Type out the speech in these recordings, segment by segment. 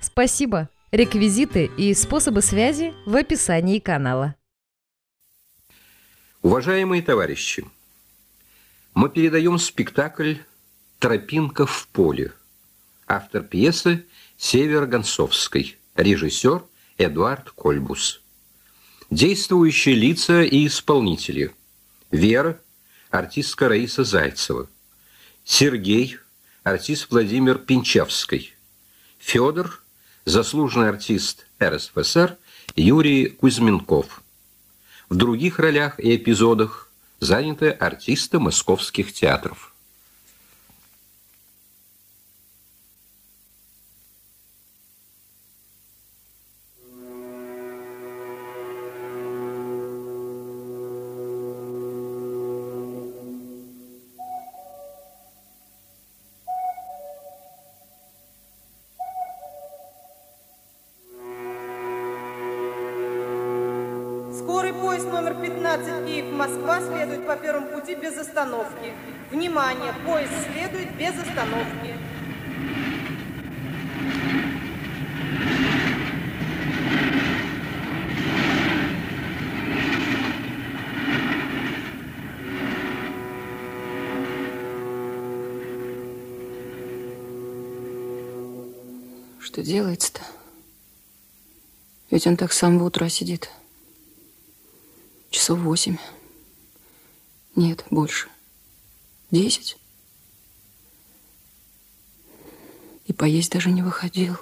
Спасибо! Реквизиты и способы связи в описании канала. Уважаемые товарищи, мы передаем спектакль «Тропинка в поле». Автор пьесы Север Гонцовской, режиссер Эдуард Кольбус. Действующие лица и исполнители. Вера, артистка Раиса Зайцева. Сергей, артист Владимир Пинчевский. Федор, заслуженный артист РСФСР Юрий Кузьменков. В других ролях и эпизодах заняты артисты московских театров. Остановки. Внимание! Поезд следует без остановки. Что делается-то? Ведь он так с самого утра сидит. Часов восемь. Нет, больше. Десять. И поесть даже не выходил.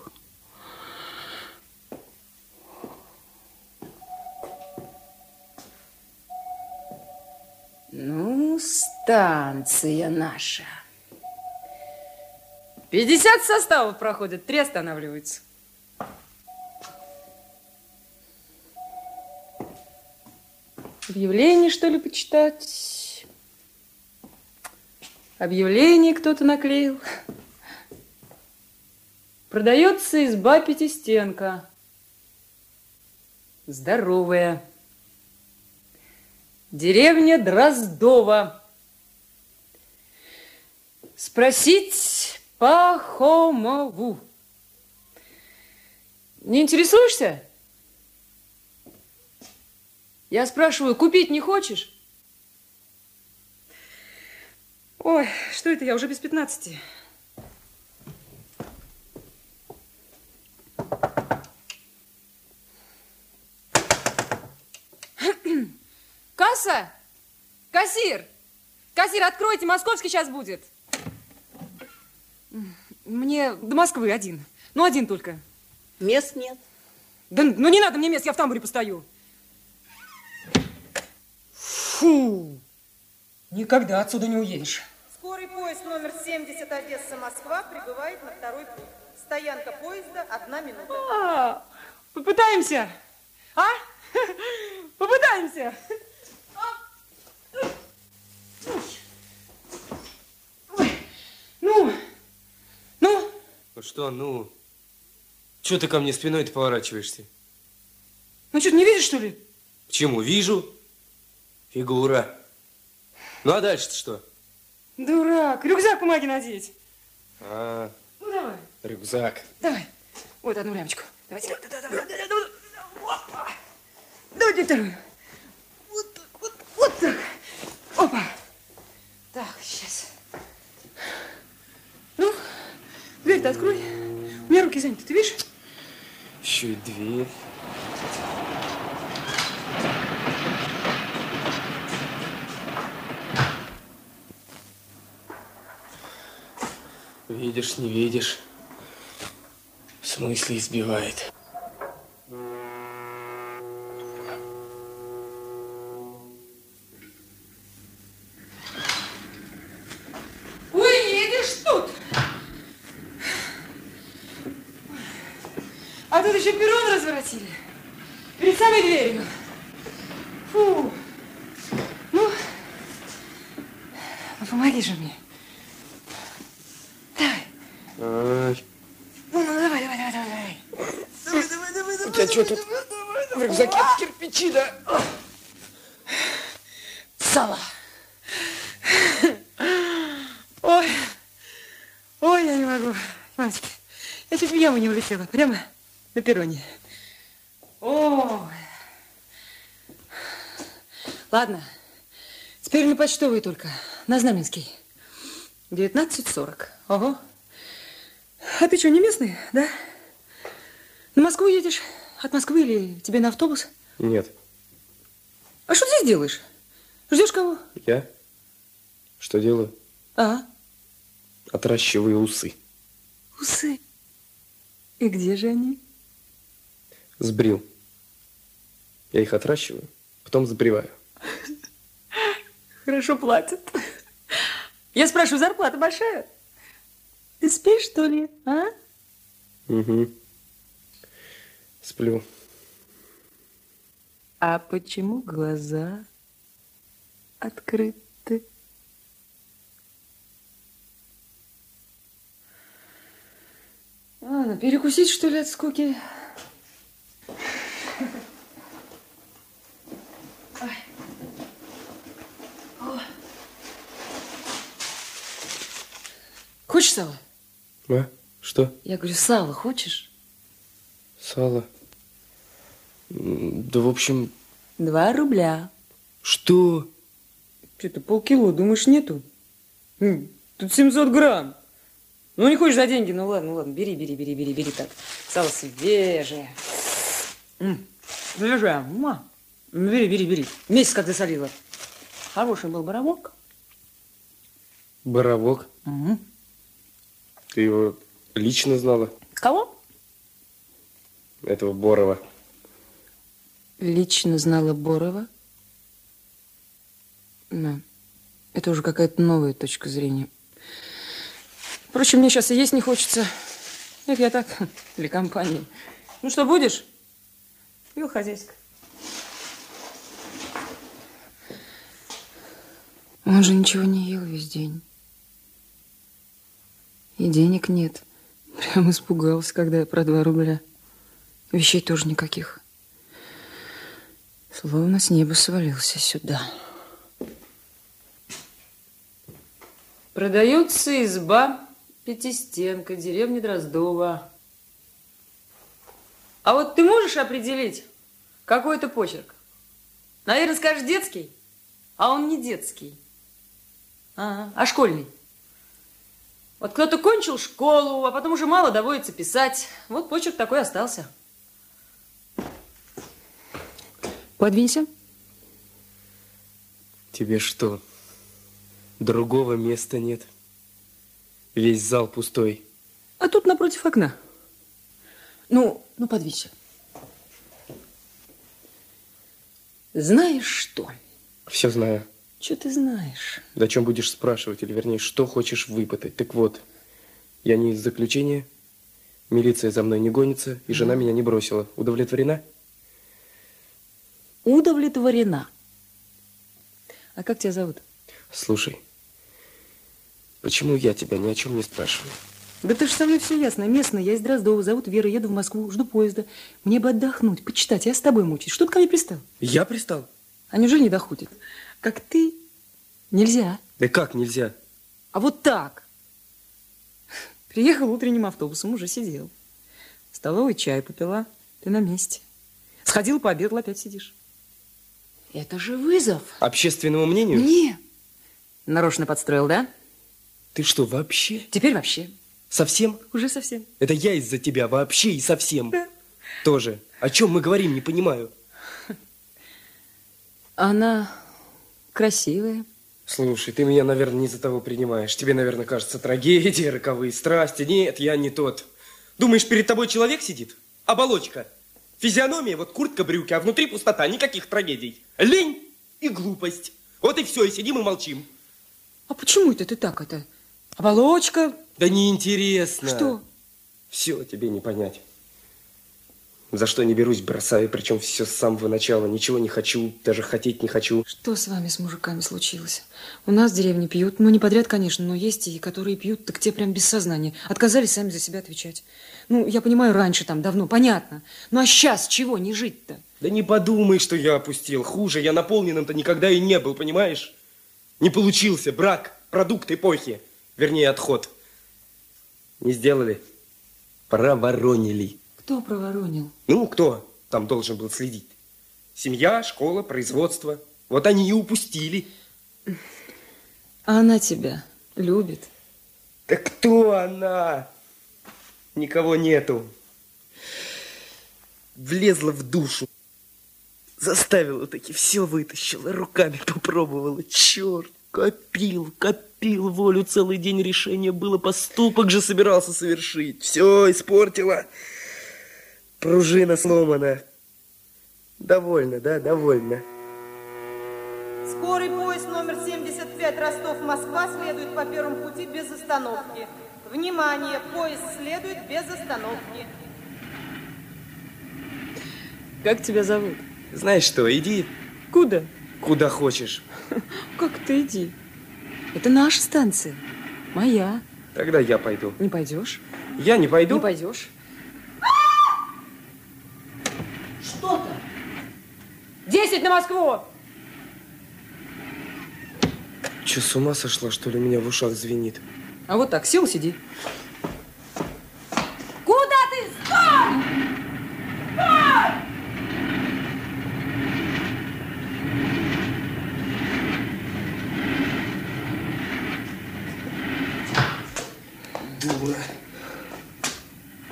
Ну, станция наша. 50 составов проходит, три останавливаются. Объявление, что ли, почитать? Объявление кто-то наклеил. Продается изба пятистенка. Здоровая. Деревня Дроздова. Спросить Пахомову. Не интересуешься? Я спрашиваю, купить не хочешь? Ой, что это я, уже без пятнадцати. Касса! Кассир! Кассир, откройте, московский сейчас будет. Мне до Москвы один. Ну, один только. Мест нет. Да ну не надо мне мест, я в тамбуре постою. Фу! Никогда отсюда не уедешь. Скорый поезд номер 70 Одесса-Москва прибывает на второй путь. Стоянка поезда одна минута. А, попытаемся. А? Попытаемся. Ну, ну. Ну что, ну? Чего ты ко мне спиной-то поворачиваешься? Ну что, ты не видишь, что ли? Почему? Вижу. Фигура. Ну а дальше-то что? Дурак, рюкзак помоги надеть. А, ну давай. Рюкзак. Давай. Вот одну лямочку. Давайте. Давай, давай, давай, давай, Опа. Давайте вторую. Вот так, вот, вот так. Опа. Так, сейчас. Ну, дверь-то открой. У меня руки заняты, ты видишь? Еще и дверь. Видишь, не видишь. Смысле избивает. А тут еще перрон разворотили. Перед самой дверью. Фу. Ну, ну помоги же мне. Давай. Ай, Ну, ну, давай, давай, давай, давай. Давай, давай, давай, давай. у тебя что тут в рюкзаке кирпичи, да? Сало. Ой. Ой, я не могу. Мамочки, я улетела. Прямо на перроне. Ой. Ладно. Теперь на почтовый только. На Знаменский. 19.40. Ого. А ты что, не местный, да? На Москву едешь? От Москвы или тебе на автобус? Нет, А что здесь делаешь? Ждешь кого? я что делаю? А, Отращиваю усы. усы. И где же они? Сбрил. Я их отращиваю, потом сбриваю. Хорошо платят. Я спрашиваю, зарплата большая? Ты спишь, что ли, а? Угу. Сплю. А почему глаза открыты? Ладно, перекусить, что ли, от скуки? Хочешь сало? А? Что? Я говорю, сало хочешь? Сало? Да, в общем, Два рубля. что? Что-то полкило, думаешь, нету? Тут 700 грамм. Ну, не хочешь за деньги, ну ладно, ну ладно, бери, бери, бери, бери, бери так. Сало свежее. М, Свежее, ма. Ну, Бери, бери, бери. Месяц как засолила. Хороший был боровок. Боровок? Мгм. Ты его лично знала, Кого? этого Борова? Лично знала Борова. Да. Это уже какая-то новая точка зрения. Впрочем, мне сейчас и есть не хочется. Это я так, для компании. Ну что, будешь? Пил хозяйска. Он же ничего не ел весь день. И денег нет. Прям испугался, когда я про два рубля. Вещей тоже никаких. Словно с неба свалился сюда. Продается изба пятистенка, деревня Дроздова. А вот ты можешь определить, какой это почерк? Наверное, скажешь детский, а он не детский. А, а школьный. Вот кто-то кончил школу, а потом уже мало доводится писать. Вот почерк такой остался. Подвинься. Тебе что, другого места нет? Весь зал пустой. А тут напротив окна. Ну, ну, подвинься. Знаешь что? Все знаю. Что ты знаешь? Да о чем будешь спрашивать, или вернее, что хочешь выпытать? Так вот, я не из заключения, милиция за мной не гонится, и жена меня не бросила. Удовлетворена? Удовлетворена. А как тебя зовут? Слушай, почему я тебя ни о чем не спрашиваю? Да ты же со мной все ясно. Местная, я из Дроздова, зовут Вера, еду в Москву, жду поезда. Мне бы отдохнуть, почитать, я с тобой мучаюсь. Что ты ко мне пристал? Я пристал? А неужели не доходит? Как ты? Нельзя. Да как нельзя? А вот так. Приехал утренним автобусом, уже сидел. В столовой чай попила, ты на месте. Сходил, пообедал, опять сидишь. Это же вызов. Общественному мнению? Не. Нарочно подстроил, да? Ты что, вообще? Теперь вообще. Совсем? Уже совсем. Это я из-за тебя вообще и совсем. Да. Тоже. О чем мы говорим, не понимаю. Она красивая. Слушай, ты меня, наверное, не за того принимаешь. Тебе, наверное, кажется трагедия, роковые страсти. Нет, я не тот. Думаешь, перед тобой человек сидит? Оболочка. Физиономия, вот куртка, брюки, а внутри пустота, никаких трагедий. Лень и глупость. Вот и все, и сидим и молчим. А почему это ты так это? Оболочка? Да неинтересно. Что? Все тебе не понять. За что не берусь, бросаю, причем все с самого начала. Ничего не хочу, даже хотеть не хочу. Что с вами с мужиками случилось? У нас в деревне пьют, ну не подряд, конечно, но есть и которые пьют, так те прям без сознания. Отказались сами за себя отвечать. Ну, я понимаю, раньше там давно, понятно. Ну а сейчас чего не жить-то? Да не подумай, что я опустил. Хуже, я наполненным-то никогда и не был, понимаешь? Не получился. Брак, продукт эпохи. Вернее, отход. Не сделали. Проворонили. Кто проворонил? Ну, кто там должен был следить? Семья, школа, производство. Вот они и упустили. А она тебя любит? Да кто она? Никого нету. Влезла в душу. Заставила таки, все вытащила, руками попробовала. Черт, копил, копил волю целый день решение было, поступок же собирался совершить. Все испортила. Пружина сломана. Довольно, да, довольно. Скорый поезд номер 75 Ростов-Москва следует по первому пути без остановки. Внимание, поезд следует без остановки. Как тебя зовут? Знаешь что, иди Куда? куда хочешь. Как ты иди? Это наша станция. Моя. Тогда я пойду. Не пойдешь? Я не пойду. Не пойдешь? Что-то. Десять на Москву! Че, с ума сошла, что ли, у меня в ушах звенит? А вот так, сел, сиди. Куда ты? Стой! Дура.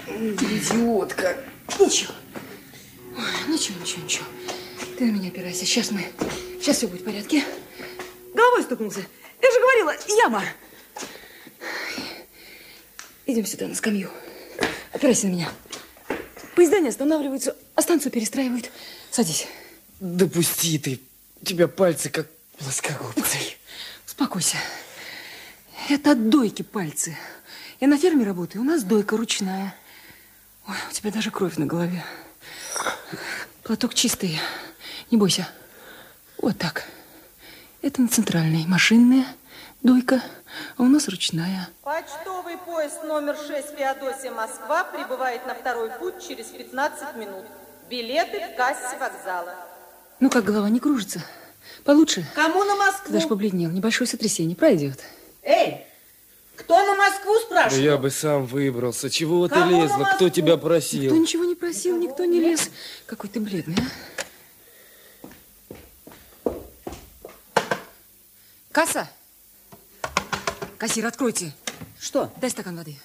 Идиотка. Ничего. Ой, ничего, ничего, ничего. Ты на меня опирайся. Сейчас мы... Сейчас все будет в порядке. Головой стукнулся. Я же говорила, яма. Идем сюда, на скамью. Опирайся на меня. Поезда не останавливаются, а станцию перестраивают. Садись. Допусти ты. У тебя пальцы как плоскогубцы. Успокойся. Это от дойки пальцы. Я на ферме работаю, у нас дойка ручная. Ой, у тебя даже кровь на голове. Платок чистый, не бойся. Вот так. Это на центральной, машинная дойка, а у нас ручная. Почтовый поезд номер 6 Феодосия Москва прибывает на второй путь через 15 минут. Билеты в кассе вокзала. Ну как, голова не кружится? Получше? Кому на Ты Москву? даже побледнел. Небольшое сотрясение. Пройдет. Эй, кто на Москву Да спрашивает? я бы сам выбрался. Чего ты Кому на лезла? Кто тебя Никто просил? ничего не просил, никто не лез. Какой ты бледный, а? Касса! Кассир, откройте. Что? Дай стакан воды.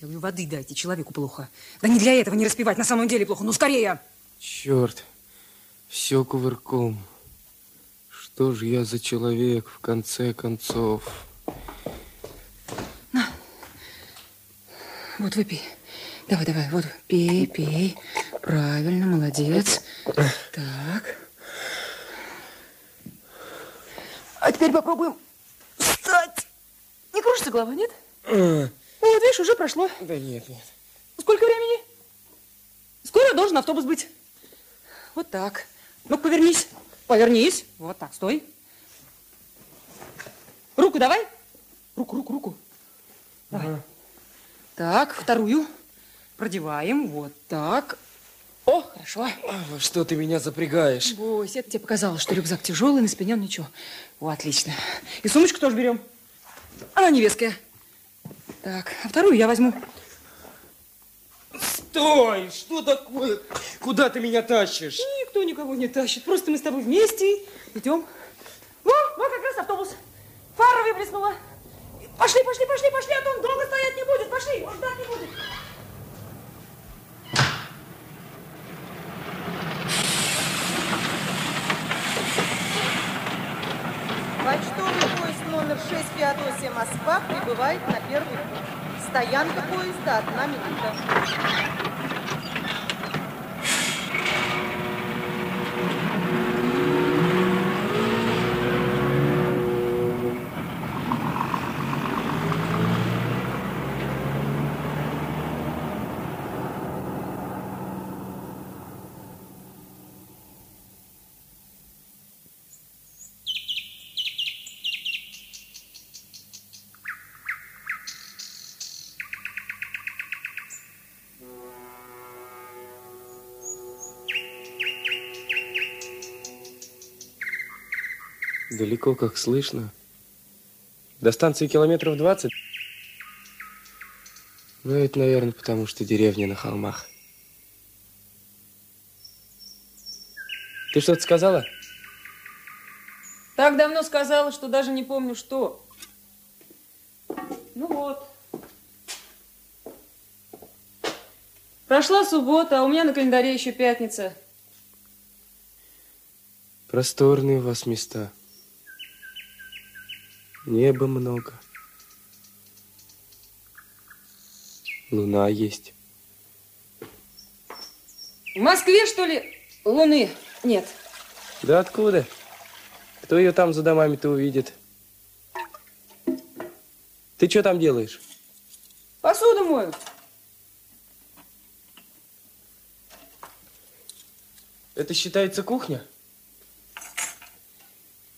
Я говорю, воды дайте, человеку плохо. Да не для этого не распевать, на самом деле плохо. Ну, скорее! Черт, все кувырком. Что же я за человек, в конце концов? Вот выпей. Давай, давай, вот, пей, пей. Правильно, молодец. Так. А теперь попробуем встать. Не кружится голова, нет? А, Вот, видишь, уже прошло. да нет, нет. Сколько времени? Скоро должен автобус быть. Вот так. Ну, повернись. Повернись. Вот так, стой. Руку давай. Руку, руку, руку. Давай. Так, вторую. Продеваем. Вот так. О, хорошо. Во что ты меня запрягаешь? Бойся, это тебе показалось, что рюкзак тяжелый, на спине он ничего. О, отлично. И сумочку тоже берем. Она невеская. Так, а вторую я возьму. Стой! Что такое? Куда ты меня тащишь? Никто никого не тащит. Просто мы с тобой вместе идем. Вон, вот как раз автобус. Фара выблеснула. Пошли, пошли, пошли, пошли, а то он долго стоять не будет. Пошли, он ждать не будет. Почтовый поезд номер 6 Феодосия Москва прибывает на первый путь. Стоянка поезда одна минута. Далеко, как слышно. До станции километров 20. Ну, это, наверное, потому что деревня на холмах. Ты что-то сказала? Так давно сказала, что даже не помню, что. Ну вот. Прошла суббота, а у меня на календаре еще пятница. Просторные у вас места. Неба много. Луна есть. В Москве, что ли, луны нет? Да откуда? Кто ее там за домами-то увидит? Ты что там делаешь? Посуду мою. Это считается кухня?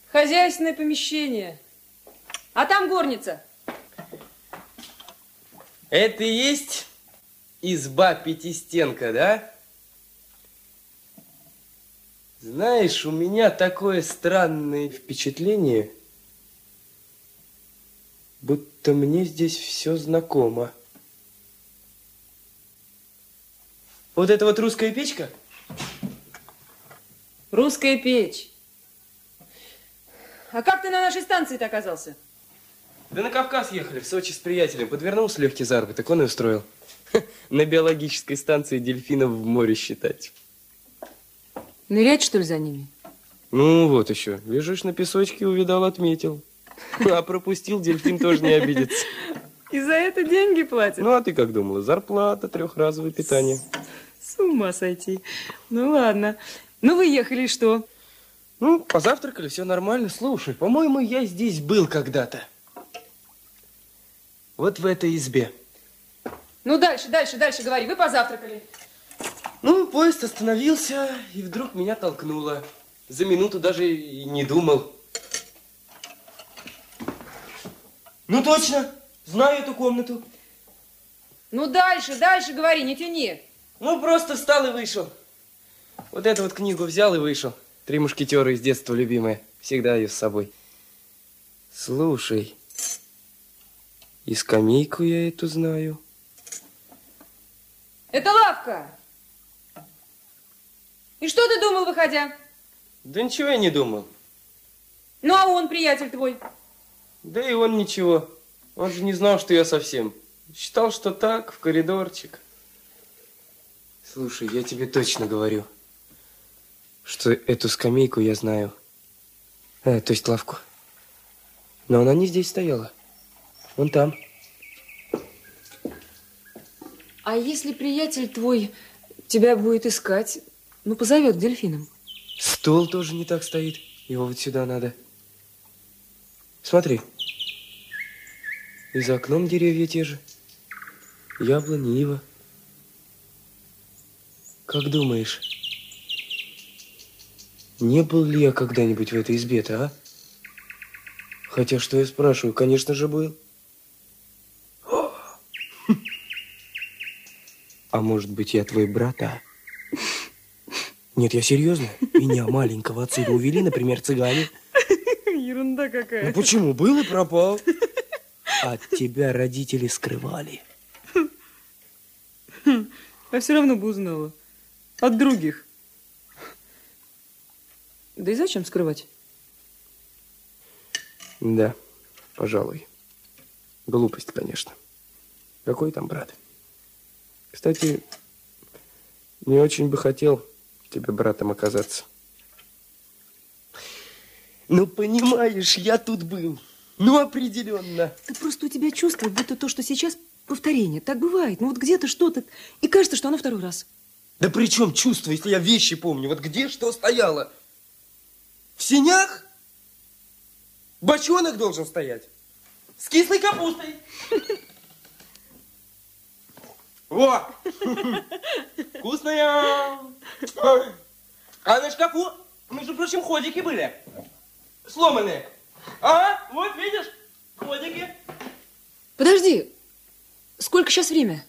Хозяйственное помещение. А там горница. Это и есть изба пятистенка, да? Знаешь, у меня такое странное впечатление, будто мне здесь все знакомо. Вот это вот русская печка? Русская печь. А как ты на нашей станции-то оказался? Да на Кавказ ехали, в Сочи с приятелем. Подвернулся легкий заработок, он и устроил. На биологической станции дельфинов в море считать. Нырять, что ли, за ними? Ну, вот еще. Лежишь на песочке, увидал, отметил. А пропустил, дельфин тоже не обидится. И за это деньги платят? Ну, а ты как думала? Зарплата, трехразовое питание. С ума сойти. Ну, ладно. Ну, вы ехали, что? Ну, позавтракали, все нормально. Слушай, по-моему, я здесь был когда-то. Вот в этой избе. Ну, дальше, дальше, дальше говори. Вы позавтракали. Ну, поезд остановился, и вдруг меня толкнуло. За минуту даже и не думал. Ну, точно, знаю эту комнату. Ну, дальше, дальше говори, не тяни. Ну, просто встал и вышел. Вот эту вот книгу взял и вышел. Три мушкетера из детства любимая. Всегда ее с собой. Слушай, и скамейку я эту знаю. Это лавка. И что ты думал, выходя? Да ничего я не думал. Ну, а он, приятель твой? Да и он ничего. Он же не знал, что я совсем. Считал, что так, в коридорчик. Слушай, я тебе точно говорю, что эту скамейку я знаю. Э, то есть лавку. Но она не здесь стояла. Вон там. А если приятель твой тебя будет искать, ну, позовет к дельфинам? Стол тоже не так стоит. Его вот сюда надо. Смотри. И за окном деревья те же. Яблони, ива. Как думаешь, не был ли я когда-нибудь в этой избе-то, а? Хотя, что я спрашиваю, конечно же, был. А может быть, я твой брат, а? Нет, я серьезно. Меня маленького отсюда увели, например, цыгане. Ерунда какая. Ну почему? Был и пропал. От тебя родители скрывали. А все равно бы узнала. От других. Да и зачем скрывать? Да, пожалуй. Глупость, конечно. Какой там брат? Кстати, не очень бы хотел тебе братом оказаться. Ну, понимаешь, я тут был. Ну, определенно. Да просто у тебя чувство, будто то, что сейчас, повторение. Так бывает. Ну вот где-то что-то, и кажется, что оно второй раз. Да при чем чувство, если я вещи помню? Вот где что стояло? В синях? Бочонок должен стоять. С кислой капустой. Во! Вкусная! А на шкафу, между прочим, ходики были. Сломанные. А, вот видишь, ходики. Подожди. Сколько сейчас время?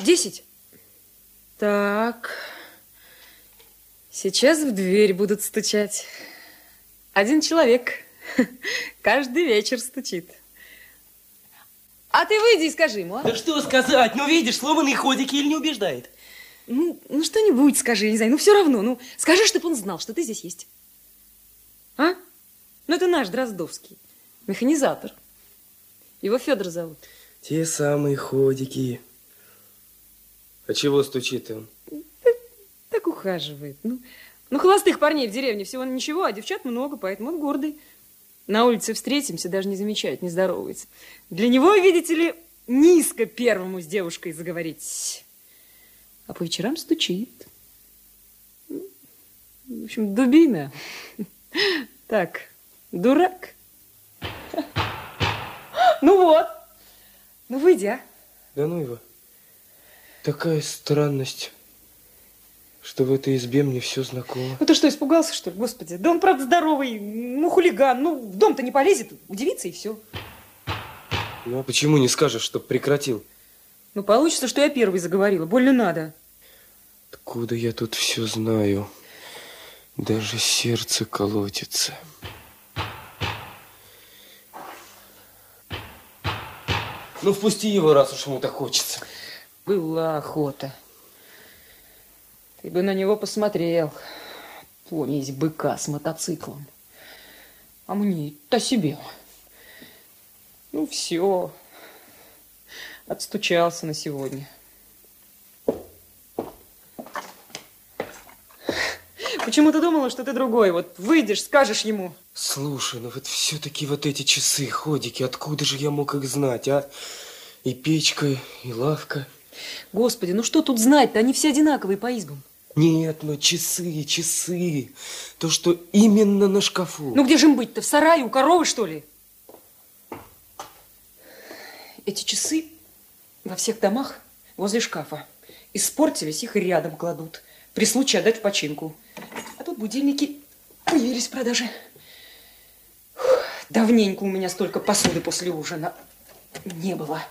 Десять? Так. Сейчас в дверь будут стучать. Один человек каждый вечер стучит. А ты выйди и скажи ему, а? Да что сказать? Ну, видишь, сломанные ходики или не убеждает? Ну, ну что-нибудь скажи, я не знаю, ну все равно, ну скажи, чтобы он знал, что ты здесь есть. А? Ну это наш Дроздовский, механизатор. Его Федор зовут. Те самые ходики. А чего стучит он? Так ухаживает. Ну, ну, холостых парней в деревне всего ничего, а девчат много, поэтому он гордый. На улице встретимся, даже не замечает, не здоровается. Для него, видите ли, низко первому с девушкой заговорить. А по вечерам стучит. В общем, дубина. Так, дурак. Ну вот. Ну, выйди, а. Да ну его. Такая странность, что в этой избе мне все знакомо. Ну ты что, испугался, что ли? Господи, да он, правда, здоровый, ну, хулиган, ну, в дом-то не полезет, удивится и все. Ну, а почему не скажешь, чтоб прекратил? Ну, получится, что я первый заговорила, больно надо. Откуда я тут все знаю? Даже сердце колотится. Ну, впусти его, раз уж ему так хочется. Была охота. Ты бы на него посмотрел. Помесь быка с мотоциклом. А мне-то себе. Ну, все. Отстучался на сегодня. Почему ты думала, что ты другой? Вот выйдешь, скажешь ему. Слушай, ну вот все-таки вот эти часы, ходики, откуда же я мог их знать, а? И печка, и лавка. Господи, ну что тут знать-то? Они все одинаковые по избам. Нет, ну часы, часы. То, что именно на шкафу. Ну где же им быть-то? В сарае у коровы, что ли? Эти часы во всех домах возле шкафа. Испортились, их рядом кладут. При случае отдать в починку. А тут будильники появились в продаже. Давненько у меня столько посуды после ужина не было.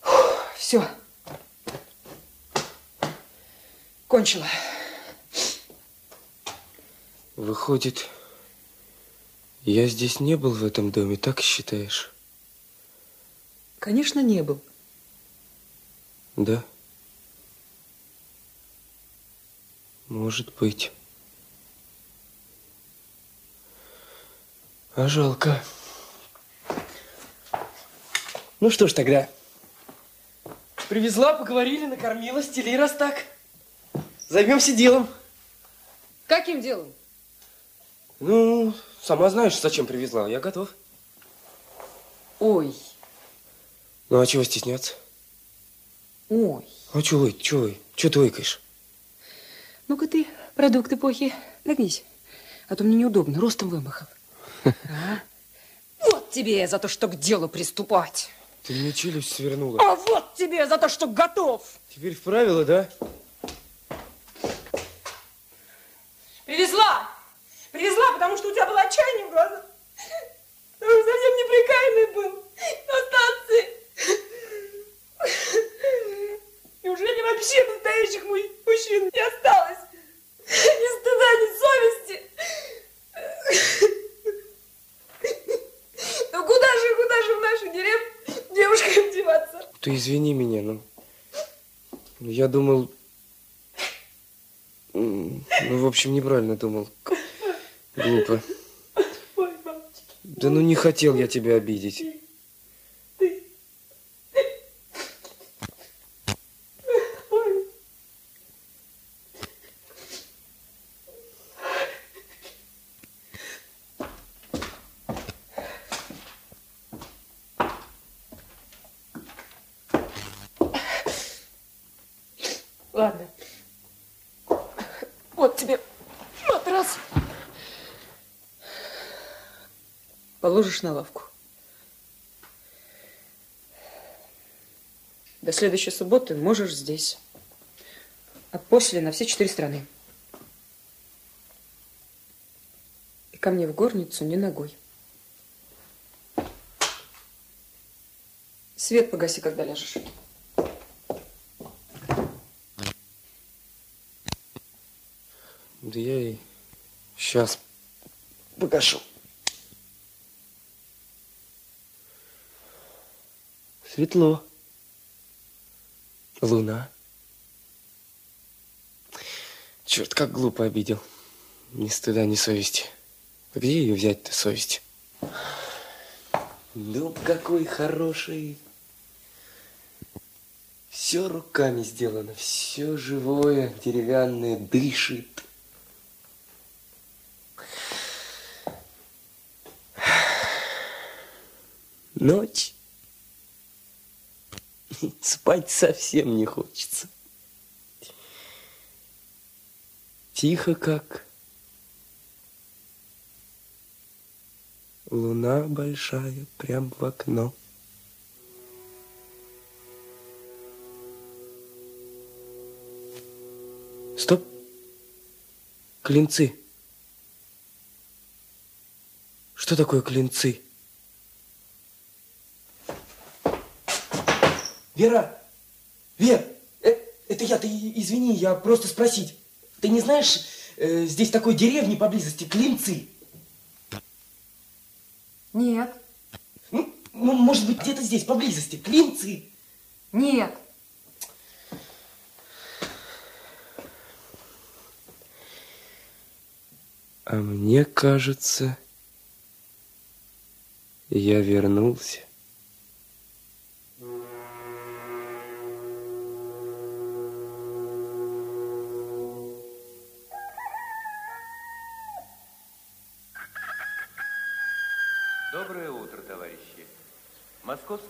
Фух, все. Кончила. Выходит, я здесь не был в этом доме, так считаешь? Конечно, не был. Да. Может быть. А жалко. Ну что ж тогда. Привезла, поговорили, накормила, стели, раз так. Займемся делом. Каким делом? Ну, сама знаешь, зачем привезла. Я готов. Ой. Ну, а чего стесняться? Ой. А чего, ой, чего, ой? Чего ты ойкаешь? Ну-ка ты, продукт эпохи, нагнись. А то мне неудобно, ростом вымахал. А? Вот тебе за то, что к делу приступать. Ты мне челюсть свернула. А вот тебе за то, что готов. Теперь в правила, да? Привезла. Привезла, потому что у тебя было отчаяние в глазах. Ты совсем неприкаянный был на станции. Неужели вообще настоящих мужчин не осталось? Ни стыда, ни совести. Ну куда же, куда же в нашу деревню девушкам деваться? Ты извини меня, ну... Я думал... Ну, в общем, неправильно думал. Глупо. Да ну не хотел я тебя обидеть. Ой. Ладно. Вот тебе матрас. Положишь на лавку. До следующей субботы можешь здесь. А после на все четыре страны. И ко мне в горницу не ногой. Свет погаси, когда ляжешь. Да я и сейчас погашу. Светло. Луна. Черт, как глупо обидел. Ни стыда, ни совести. Где ее взять-то, совесть? Дуб какой хороший. Все руками сделано, все живое, деревянное, дышит. Ночь. Спать совсем не хочется. Тихо как. Луна большая прям в окно. Стоп. Клинцы. Что такое клинцы? Вера! Вер! э, это я, ты извини, я просто спросить. Ты не знаешь, э, здесь такой деревни поблизости, Клинцы? Нет. Ну, ну, может быть, где-то здесь, поблизости, Клинцы? Нет. А мне кажется, я вернулся.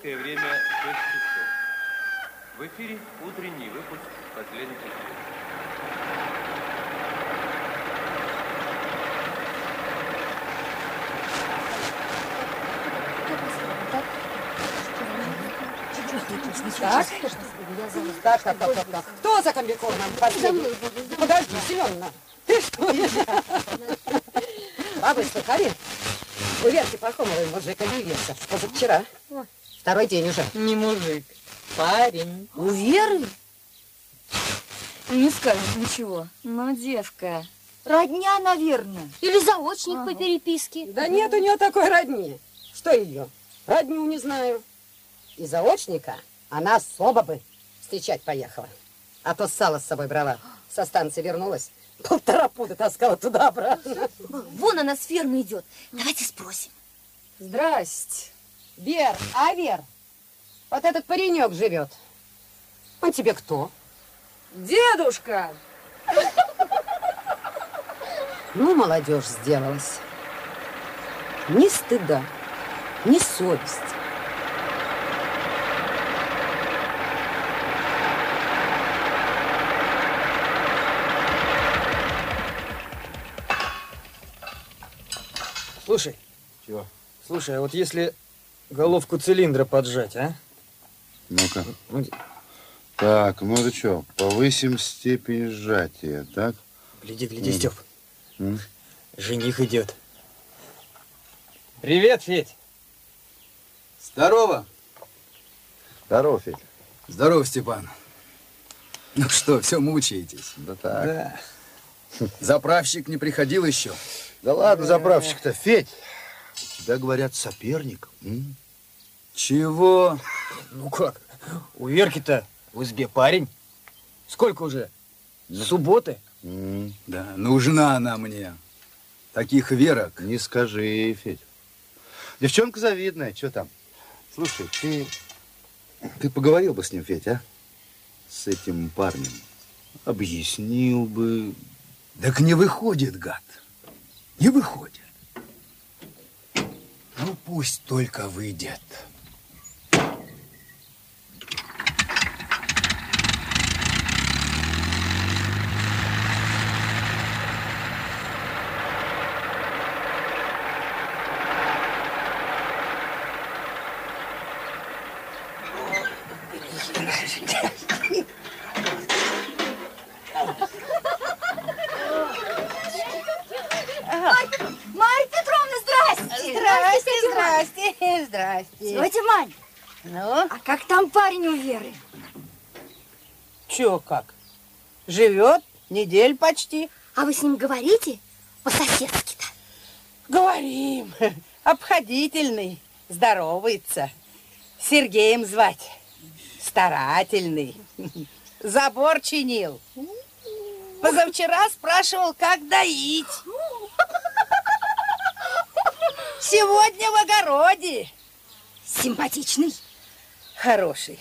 Московское время 6 часов. В эфире утренний выпуск последних. Так, так, так, так, так. Кто за комбикором последний? Подожди, Семеновна. Ты что? А вы слыхали? У Верки Пахомовой мужик объявился. Позавчера. Второй день уже. Не мужик, парень. У Веры? Не скажешь ничего, но девка. Родня, наверное. Или заочник по переписке. Да нет у нее такой родни. Что ее? Родню не знаю. И заочника она особо бы встречать поехала. А то сало с собой брала. Со станции вернулась. Полтора пуда таскала туда-обратно. Вон она с фермы идет. Давайте спросим. Здрасте. Вер, а Вер, вот этот паренек живет. Он тебе кто? Дедушка! Ну, молодежь сделалась. Ни стыда, ни совести. Слушай. Чего? Слушай, а вот если головку цилиндра поджать, а? Ну-ка. Так, ну это что, повысим степень сжатия, так? Гляди, гляди. Степ. Жених идет. Привет, Федь. Здорово. Здорово, Федь. Здорово, Степан. Ну что, все мучаетесь? Да так. Да. Заправщик не приходил еще? Да ладно, заправщик-то, Федь. У тебя, говорят, соперник. м? Чего? Ну как? У Верки-то в избе парень. Сколько уже? С субботы? М, Да, нужна она мне. Таких верок. Не скажи, Федь. Девчонка завидная, что там? Слушай, ты, ты поговорил бы с ним, Федь, а? С этим парнем. Объяснил бы. Так не выходит, гад. Не выходит. Ну, пусть только выйдет. Марья Петровна, здрасте! Здрасте, тетя Мань. Здрасте. Тетя Мань, Ну? а как там парень у Веры? Чё как? Живет недель почти. А вы с ним говорите по-соседски-то? Говорим. Обходительный. Здоровается. Сергеем звать. Старательный. Забор чинил. Позавчера спрашивал, как доить. Сегодня в огороде. Симпатичный. Хороший.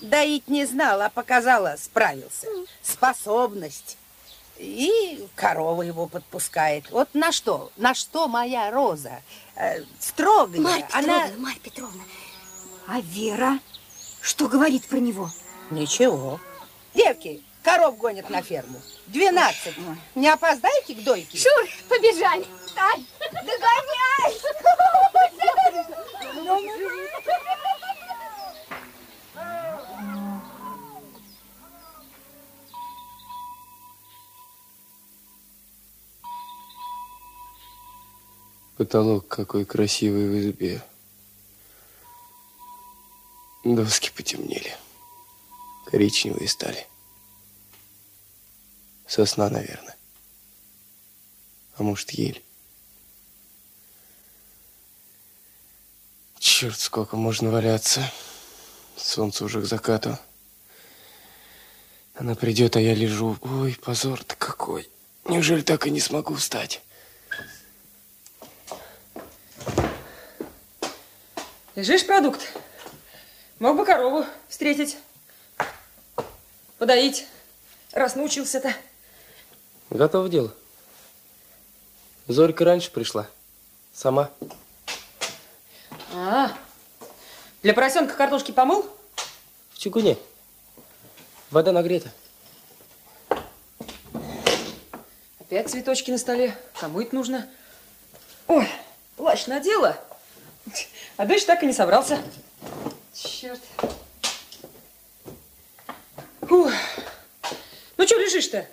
Доить не знал, а показала, справился. Способность. И корова его подпускает. Вот на что? На что моя Роза? Э, строгая. Марья Петровна, Она... Марья Петровна, а Вера что говорит про него? Ничего. Девки, коров гонят на ферму. Двенадцать. Не опоздаете к дойке? Шур, побежали. Догоняй! Потолок какой красивый в избе. Доски потемнели. Коричневые стали. Сосна, наверное. А может, ель. Черт, сколько можно валяться. Солнце уже к закату. Она придет, а я лежу. Ой, позор-то какой. Неужели так и не смогу встать? Лежишь, продукт? Мог бы корову встретить. Подоить, раз научился-то. Готово дело. Зорька раньше пришла. Сама. А, для поросенка картошки помыл? В чугуне. Вода нагрета. Опять цветочки на столе. Кому это нужно? Ой, плащ надела, а дождь так и не собрался. Черт. Фух. Ну, что лежишь-то?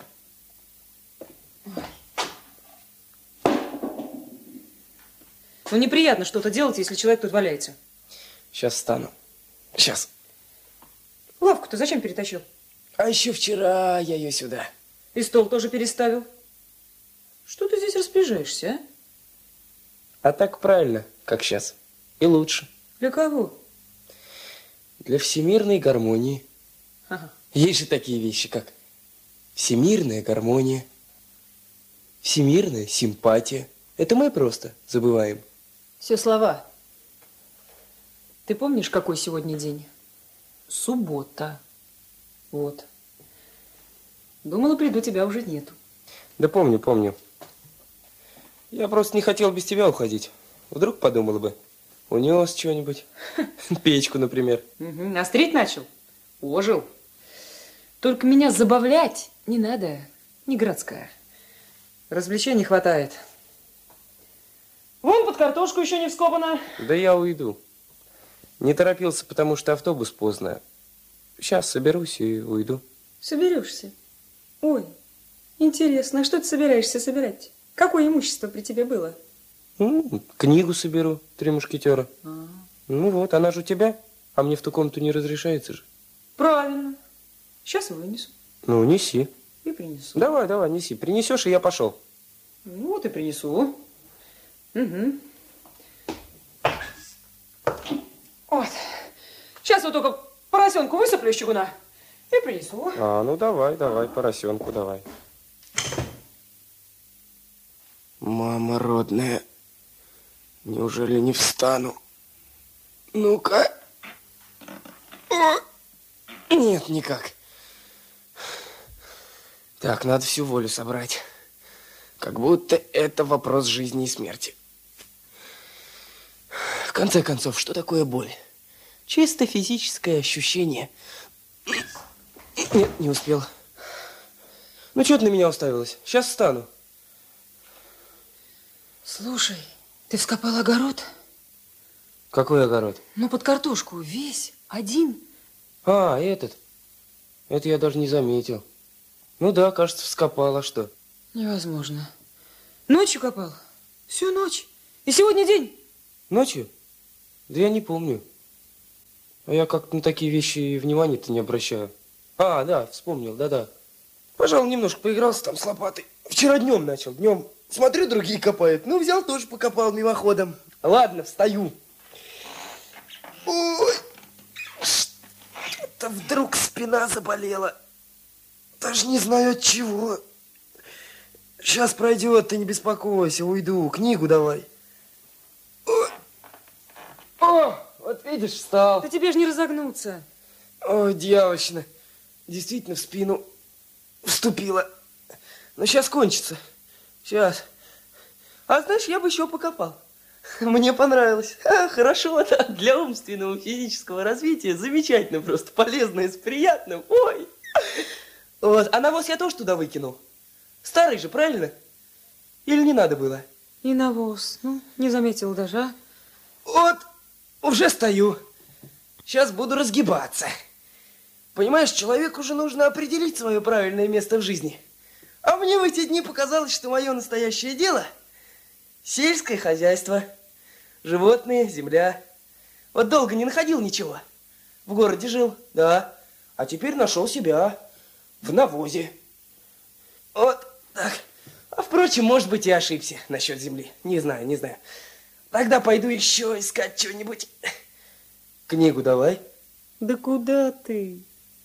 Ну, неприятно что-то делать, если человек тут валяется. Сейчас встану. Сейчас. Лавку-то зачем перетащил? А еще вчера я ее сюда. И стол тоже переставил. Что ты здесь распоряжаешься, а? А так правильно, как сейчас. И лучше. Для кого? Для всемирной гармонии. Ага. Есть же такие вещи, как всемирная гармония, всемирная симпатия. Это мы просто забываем. Все слова. Ты помнишь, какой сегодня день? Суббота. Вот. Думала, приду, тебя уже нету. Да помню, помню. Я просто не хотел без тебя уходить. Вдруг подумала бы, унес что-нибудь. Печку, например. Угу. Острить начал? Ожил. Только меня забавлять не надо. Не городская. Развлечений хватает. Вон под картошку еще не вскопано. Да я уйду. Не торопился, потому что автобус поздно. Сейчас соберусь и уйду. Соберешься? Ой, интересно, а что ты собираешься собирать? Какое имущество при тебе было? Ну, книгу соберу, три мушкетера. А. Ну вот, она же у тебя, а мне в ту комнату не разрешается же. Правильно. Сейчас вынесу Ну, неси. и принесу. Давай, давай, неси. Принесешь, и я пошел. Ну, вот и принесу. Угу. Вот. Сейчас вот только поросенку высыплю из чугуна и принесу. А, ну давай, давай, поросенку давай. Мама родная, неужели не встану? Ну-ка. Нет, никак. Так, надо всю волю собрать. Как будто это вопрос жизни и смерти. В конце концов, что такое боль? Чисто физическое ощущение. Нет, не успел. Ну, что ты на меня уставилась? Сейчас встану. Слушай, ты вскопал огород? Какой огород? Ну, под картошку весь, один. А, этот. Это я даже не заметил. Ну да, кажется, вскопал, а что? Невозможно. Ночью копал. Всю ночь. И сегодня день. Ночью? Да я не помню. А я как-то на такие вещи внимания-то не обращаю. А, да, вспомнил, да-да. Пожалуй, немножко поигрался там с лопатой. Вчера днем начал, днем смотрю, другие копают. Ну, взял тоже покопал мимоходом. Ладно, встаю. Ой, что-то вдруг спина заболела. Даже не знаю от чего. Сейчас пройдет, ты не беспокойся, уйду. Книгу давай. О, вот видишь, встал. Да тебе же не разогнуться. Ой, дьявольщина. Действительно в спину вступила. Но сейчас кончится. Сейчас. А знаешь, я бы еще покопал. Мне понравилось. А, хорошо, да, для умственного физического развития замечательно просто, полезно и с приятным. Ой. Вот, а навоз я тоже туда выкинул. Старый же, правильно? Или не надо было? И навоз. Ну, не заметил даже, а? Вот, уже стою. Сейчас буду разгибаться. Понимаешь, человеку уже нужно определить свое правильное место в жизни. А мне в эти дни показалось, что мое настоящее дело – сельское хозяйство, животные, земля. Вот долго не находил ничего. В городе жил, да, а теперь нашел себя в навозе. Вот так. А впрочем, может быть, и ошибся насчет земли. Не знаю, не знаю. Тогда пойду еще искать что-нибудь. Книгу давай. Да куда ты?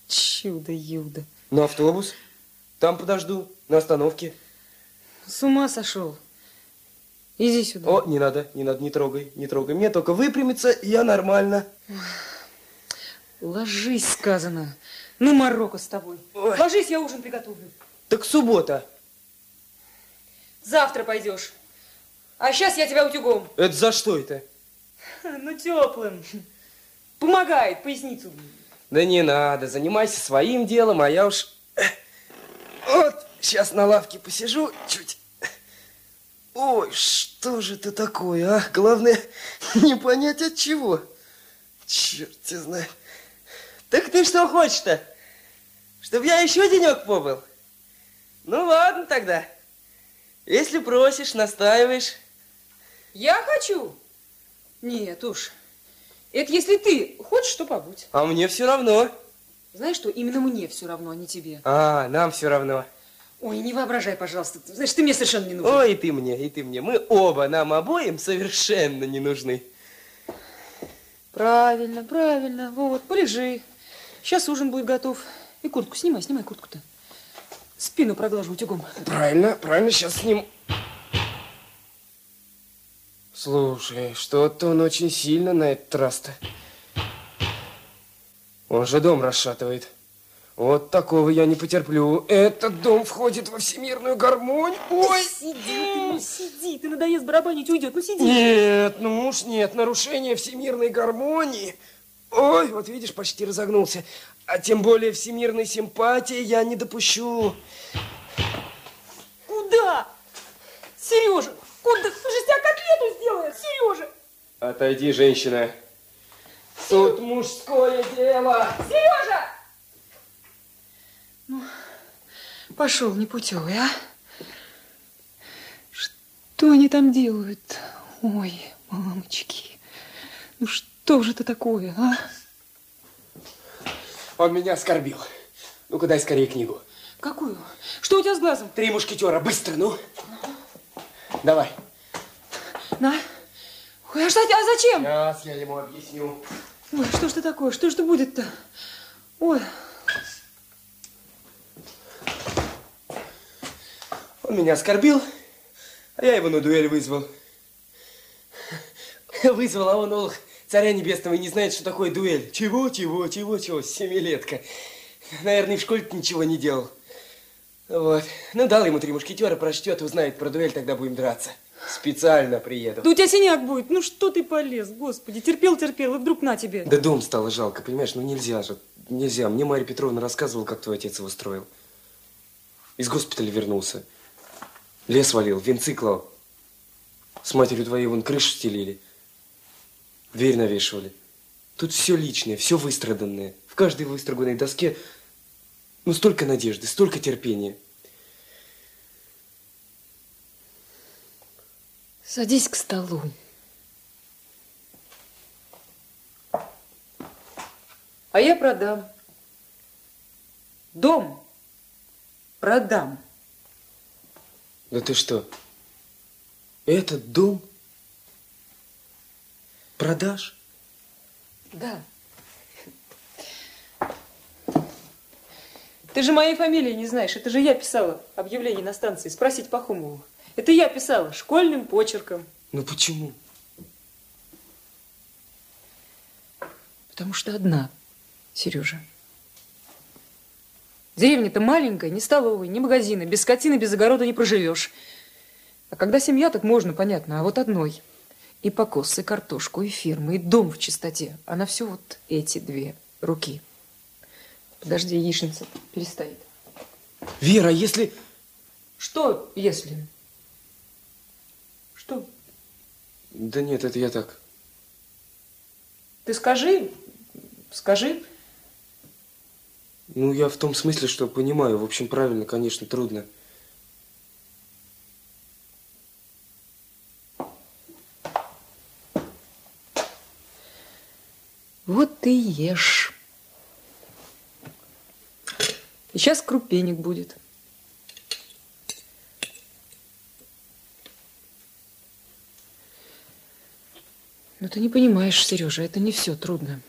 Чудо-юдо. На автобус. Там подожду, на остановке. С ума сошел. Иди сюда. О, не надо, не надо, не трогай, не трогай. Мне только выпрямиться, и я нормально. Ложись, сказано. Ну, Марокко с тобой. Ой. Ложись, я ужин приготовлю. Так суббота. Завтра пойдешь. А сейчас я тебя утюгом. Это за что это? Ну, теплым. Помогает поясницу. Да не надо, занимайся своим делом, а я уж... Вот, сейчас на лавке посижу чуть. Ой, что же это такое, а? Главное, не понять от чего. Черт тебя знает. Так ты что хочешь-то? Чтоб я еще денек побыл? Ну ладно тогда. Если просишь, настаиваешь. Я хочу. Нет уж. Это если ты хочешь, то побудь. А мне все равно. Знаешь что, именно мне все равно, а не тебе. А, нам все равно. Ой, не воображай, пожалуйста. Знаешь, ты мне совершенно не нужен. Ой, и ты мне, и ты мне. Мы оба, нам обоим совершенно не нужны. Правильно, правильно. Вот, полежи. Сейчас ужин будет готов. И куртку снимай, снимай куртку-то. Спину проглажу утюгом. Правильно, правильно, сейчас сниму. Слушай, что-то он очень сильно на этот раз-то. Он же дом расшатывает. Вот такого я не потерплю. Этот дом входит во всемирную гармонию. Ой! Сиди, ты, ну сиди, ты надоест барабанить, уйдет, ну сиди. Нет, ну уж нет, нарушение всемирной гармонии. Ой, вот видишь, почти разогнулся. А тем более всемирной симпатии я не допущу. Куда? Сережа, куда? Ты же с тебя котлету сделает, Сережа. Отойди, женщина. Тут мужское дело. Сережа! Ну, пошел непутевый, а? Что они там делают? Ой, мамочки, ну что же это такое, а? Он меня оскорбил. Ну-ка, дай скорее книгу. Какую? Что у тебя с глазом? Три мушкетера, быстро, ну. Давай. На. Ой, а, что, а зачем? Сейчас я ему объясню. Ой, что ж это такое? Что ж это будет-то? Ой, Он меня оскорбил, а я его на дуэль вызвал. Вызвал, а он, ох, царя небесного, и не знает, что такое дуэль. Чего, чего, чего, чего, семилетка. Наверное, и в школе ничего не делал. Вот. Ну, дал ему три мушкетера, прочтет, узнает про дуэль, тогда будем драться. Специально приеду. да у тебя синяк будет. Ну что ты полез, господи. Терпел, терпел, и вдруг на тебе. Да дом стало жалко, понимаешь? Ну нельзя же, нельзя. Мне Марья Петровна рассказывала, как твой отец его строил. Из госпиталя вернулся. Лес валил, венцы клал. С матерью твоей вон крышу стелили. Дверь навешивали. Тут все личное, все выстраданное. В каждой выстраганной доске ну столько надежды, столько терпения. Садись к столу. А я продам. Дом продам. Да ты что, Этот дом продашь? Да. Ты же моей фамилии не знаешь. Это же я писала объявление на станции. Спросить Пахомову. Это я писала школьным почерком. Ну почему? Потому что одна, Сережа. Деревня-то маленькая, ни столовой, ни магазина. Без скотины, без огорода не проживешь. А когда семья, так можно, понятно. А вот одной. И покос, и картошку, и фирмы, и дом в чистоте. А на все вот эти две руки. Подожди, яичница перестоит. Вера, если... Что, если? Что? Да нет, это я так. Ты скажи, скажи. Ну, я в том смысле, что понимаю. В общем, правильно, конечно, трудно. Вот ты ешь. И сейчас крупенек будет. Но ты не понимаешь, Сережа, это не все трудно.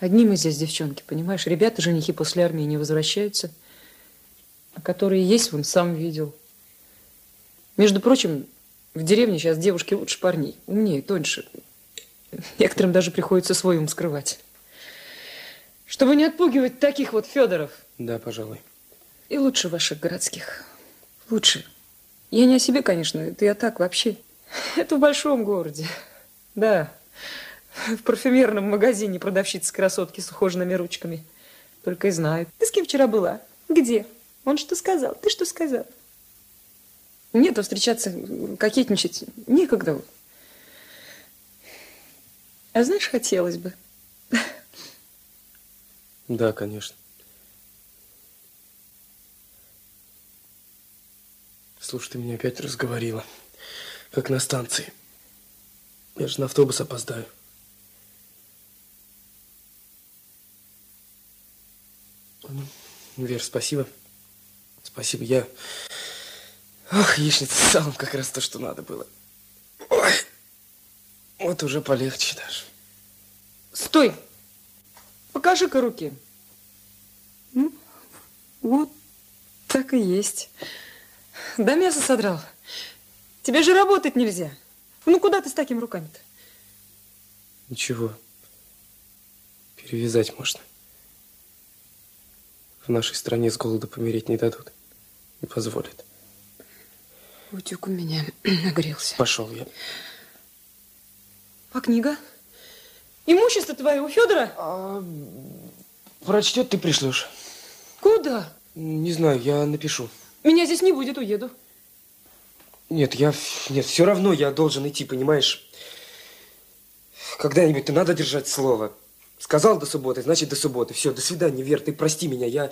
Одни мы здесь девчонки, понимаешь? Ребята, женихи после армии не возвращаются. А которые есть, вон сам видел. Между прочим, в деревне сейчас девушки лучше парней. Умнее, тоньше. Некоторым даже приходится свой ум скрывать. Чтобы не отпугивать таких вот Федоров. Да, пожалуй. И лучше ваших городских. Лучше. Я не о себе, конечно, это я так вообще. Это в большом городе. Да. В парфюмерном магазине продавщица красотки с ухоженными ручками. Только и знает. Ты с кем вчера была? Где? Он что сказал? Ты что сказал? Нет, а встречаться, кокетничать некогда. А знаешь, хотелось бы. Да, конечно. Слушай, ты меня опять разговорила. Как на станции. Я же на автобус опоздаю. Вер, спасибо. Спасибо. Я... Ох, яичница с салом как раз то, что надо было. Ой. Вот уже полегче даже. Стой! Покажи-ка руки. Ну, вот так и есть. Да мясо содрал. Тебе же работать нельзя. Ну, куда ты с такими руками-то? Ничего. Перевязать можно. В нашей стране с голода помереть не дадут. Не позволят. Утюг у меня нагрелся. Пошел я. А книга? Имущество твое у Федора? А, прочтет, ты пришлешь. Куда? Не знаю, я напишу. Меня здесь не будет, уеду. Нет, я... Нет, все равно я должен идти, понимаешь? Когда-нибудь ты надо держать слово. Сказал до субботы, значит до субботы. Все, до свидания, Вер, ты прости меня. Я...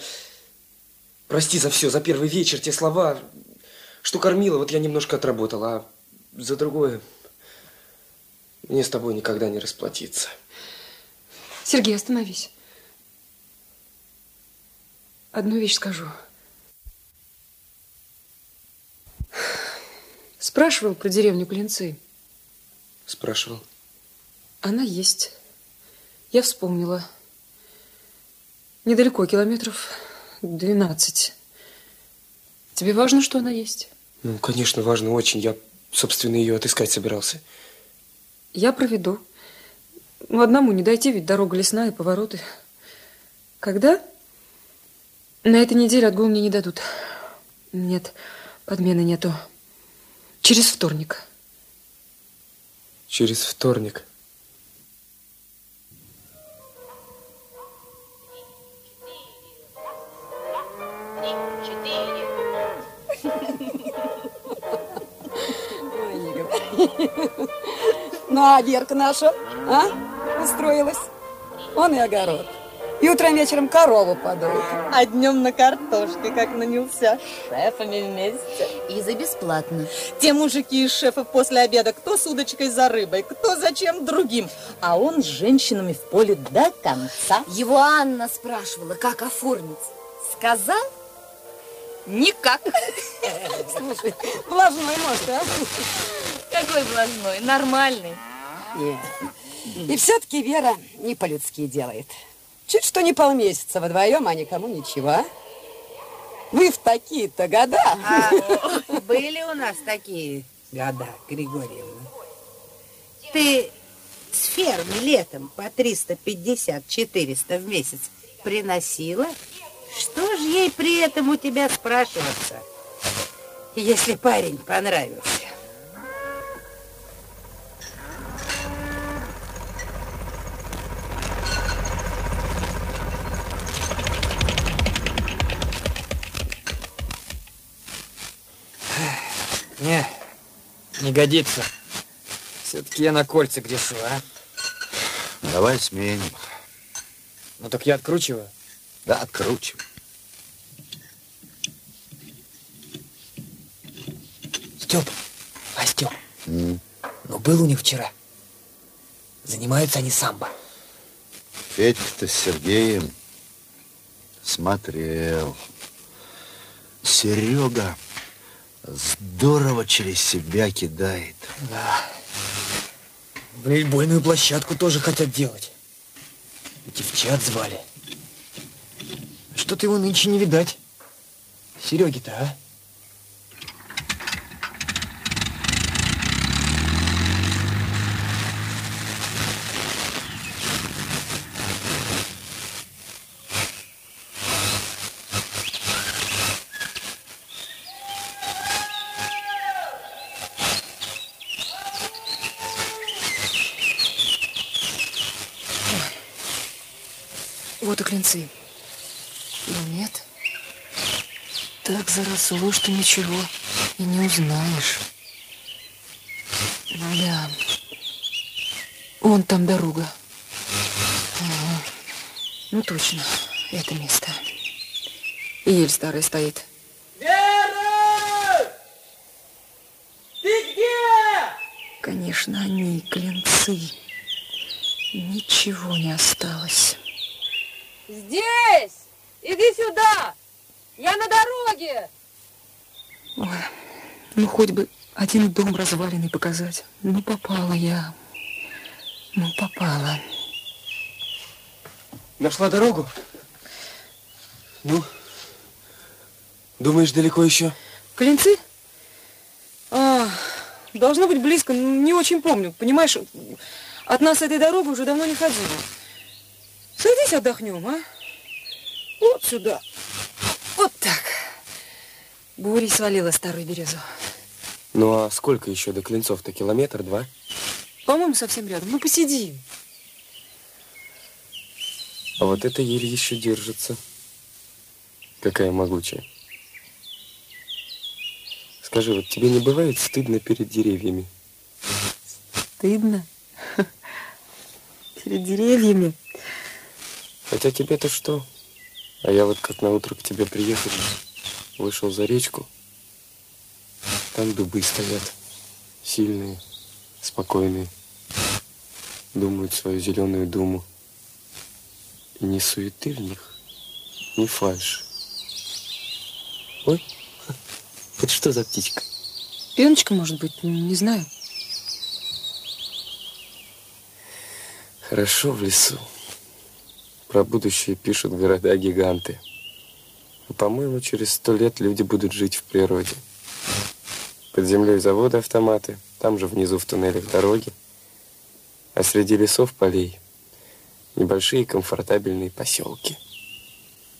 Прости за все, за первый вечер, те слова, что кормила, вот я немножко отработал, а за другое мне с тобой никогда не расплатиться. Сергей, остановись. Одну вещь скажу. Спрашивал про деревню Клинцы. Спрашивал. Она есть. Я вспомнила. Недалеко, километров 12. Тебе важно, что она есть? Ну, конечно, важно очень. Я, собственно, ее отыскать собирался. Я проведу. Ну, одному не дойти, ведь дорога лесная, повороты. Когда? На этой неделе отгул мне не дадут. Нет, подмены нету. Через вторник. Через вторник. Ну, а Верка наша, а? Устроилась. Он и огород. И утром вечером корову подоит. А днем на картошке, как нанялся. С шефами вместе. И за бесплатно. Те мужики из шефов после обеда, кто с удочкой за рыбой, кто зачем другим. А он с женщинами в поле до конца. Его Анна спрашивала, как оформить. Сказал, Никак. Слушай, блажной мост, а? Какой блажной, нормальный. Нет. И все-таки Вера не по-людски делает. Чуть что не полмесяца вдвоем, а никому ничего. Вы в такие-то года. А, были у нас такие года, Григорьевна. Ты с фермы летом по 350-400 в месяц приносила? Что ж ей при этом у тебя спрашиваться, если парень понравился? Не, не годится. Все-таки я на кольца грешу, а? Давай сменим. Ну так я откручиваю. Да, откручивай. Степ, а Степ, М. ну был у них вчера. Занимаются они самбо. Федька-то с Сергеем смотрел. Серега здорово через себя кидает. Да. Волейбольную площадку тоже хотят делать. Девчат звали. Что-то его нынче не видать. Сереги-то, а? Вот и клинцы. Но нет. Заросло, что ничего и не узнаешь. Ну да. Вон там дорога. Ага. Ну точно, это место. И ель старая стоит. Вера! Ты где? Конечно, они, клинцы. Ничего не осталось. Здесь! Иди сюда! Я на дороге! Ой, ну хоть бы один дом разваленный показать. Ну попала я. Ну попала. Нашла дорогу? Ну, думаешь, далеко еще? Клинцы? А, должно быть близко, ну, не очень помню. Понимаешь, от нас этой дорогой уже давно не ходила. Садись, отдохнем, а? Вот сюда. Вот так. Бурей свалила старую березу. Ну, а сколько еще до Клинцов-то? Километр, два? По-моему, совсем рядом. Ну, посиди. А вот эта ель еще держится. Какая могучая. Скажи, вот тебе не бывает стыдно перед деревьями? Стыдно. Перед деревьями. Хотя тебе-то что? А я вот как на утро к тебе приехал, вышел за речку. Там дубы стоят. Сильные, спокойные. Думают свою зеленую думу. И ни суеты в них, ни фальши. Ой, это что за птичка? Пеночка, может быть, не знаю. Хорошо в лесу. Про будущее пишут города-гиганты. По-моему, через сто лет люди будут жить в природе. Под землей заводы автоматы, там же внизу в туннелях дороги. А среди лесов полей небольшие комфортабельные поселки.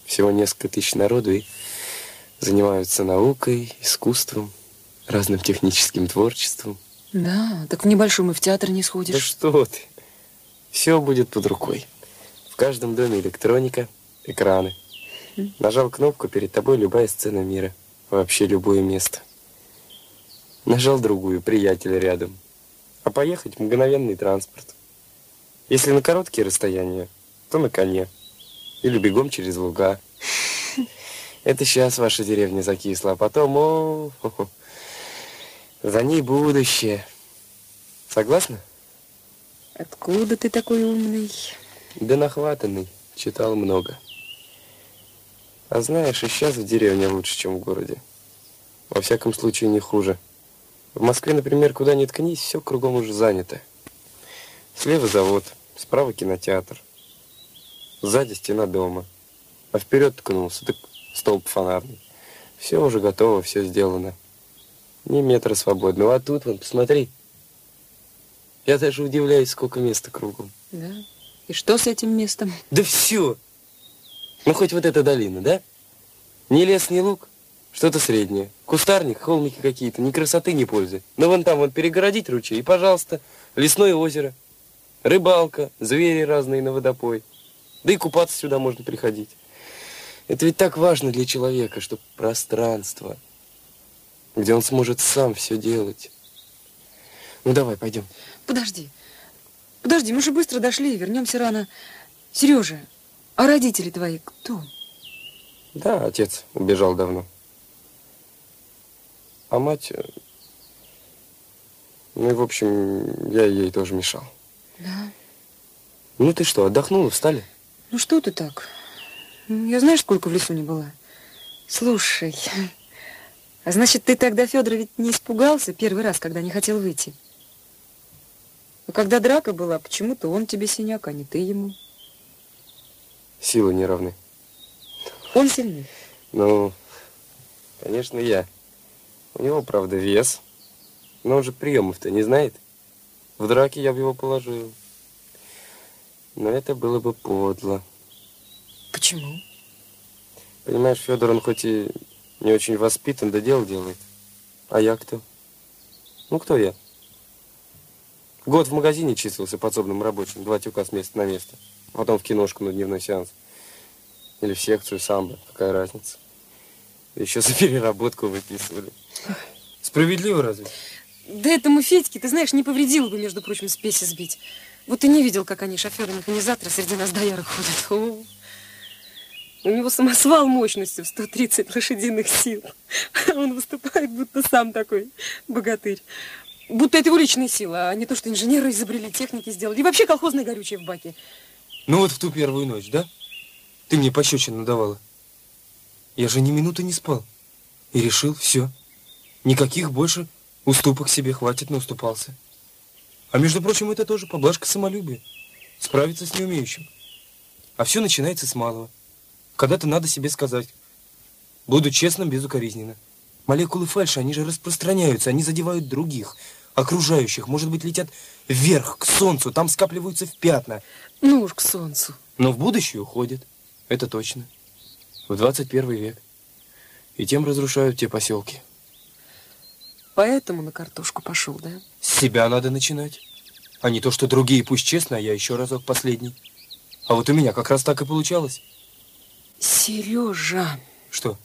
Всего несколько тысяч народу и занимаются наукой, искусством, разным техническим творчеством. Да, так в небольшом и в театр не сходишь. Да что ты. Все будет под рукой. В каждом доме электроника, экраны. Нажал кнопку, перед тобой любая сцена мира. Вообще любое место. Нажал другую, приятель рядом. А поехать мгновенный транспорт. Если на короткие расстояния, то на коне. Или бегом через луга. Это сейчас ваша деревня закисла, а потом, о, -хо. за ней будущее. Согласна? Откуда ты такой умный? Да нахватанный, читал много. А знаешь, и сейчас в деревне лучше, чем в городе. Во всяком случае, не хуже. В Москве, например, куда ни ткнись, все кругом уже занято. Слева завод, справа кинотеатр. Сзади стена дома. А вперед ткнулся, так столб фонарный. Все уже готово, все сделано. Ни метра свободного. А тут, вон, посмотри. Я даже удивляюсь, сколько места кругом. Да? И что с этим местом? Да все. Ну, хоть вот эта долина, да? Ни лес, ни луг. Что-то среднее. Кустарник, холмики какие-то. Ни красоты, ни пользы. Но вон там вот перегородить ручей, и, пожалуйста, лесное озеро. Рыбалка, звери разные на водопой. Да и купаться сюда можно приходить. Это ведь так важно для человека, чтобы пространство, где он сможет сам все делать. Ну, давай, пойдем. Подожди. Подожди, мы же быстро дошли и вернемся рано. Сережа, а родители твои кто? Да, отец убежал давно. А мать... э, Ну и, в общем, я ей тоже мешал. Да. Ну ты что, отдохнула, встали? Ну что ты так? Ну, Я знаешь, сколько в лесу не была? Слушай, а значит, ты тогда, Федор, ведь не испугался первый раз, когда не хотел выйти? А когда драка была, почему-то он тебе синяк, а не ты ему. Силы не равны. Он сильнее. Ну, конечно, я. У него, правда, вес. Но он же приемов-то не знает. В драке я бы его положил. Но это было бы подло. Почему? Понимаешь, Федор, он хоть и не очень воспитан, да дело делает. А я кто? Ну, кто я? Год в магазине числился подсобным рабочим, два тюка с места на место. А потом в киношку на дневной сеанс. Или в секцию самбо, какая разница. Еще за переработку выписывали. Справедливо разве? Да этому Федьке, ты знаешь, не повредило бы, между прочим, спеси сбить. Вот ты не видел, как они, шоферы-механизаторы, среди нас доярок ходят. О, у него самосвал мощностью в 130 лошадиных сил. Он выступает, будто сам такой богатырь. Будто это его личная сила, а не то, что инженеры изобрели, техники сделали. И вообще колхозное горючее в баке. Ну вот в ту первую ночь, да? Ты мне пощечину давала. Я же ни минуты не спал. И решил, все. Никаких больше уступок себе хватит, уступался. А между прочим, это тоже поблажка самолюбия. Справиться с неумеющим. А все начинается с малого. Когда-то надо себе сказать. Буду честным, безукоризненно. Молекулы фальши, они же распространяются, они задевают других, окружающих. Может быть, летят вверх, к солнцу, там скапливаются в пятна. Ну уж к солнцу. Но в будущее уходят. Это точно. В 21 век. И тем разрушают те поселки. Поэтому на картошку пошел, да? С себя надо начинать. А не то, что другие, пусть честно, а я еще разок последний. А вот у меня как раз так и получалось. Сережа. Что?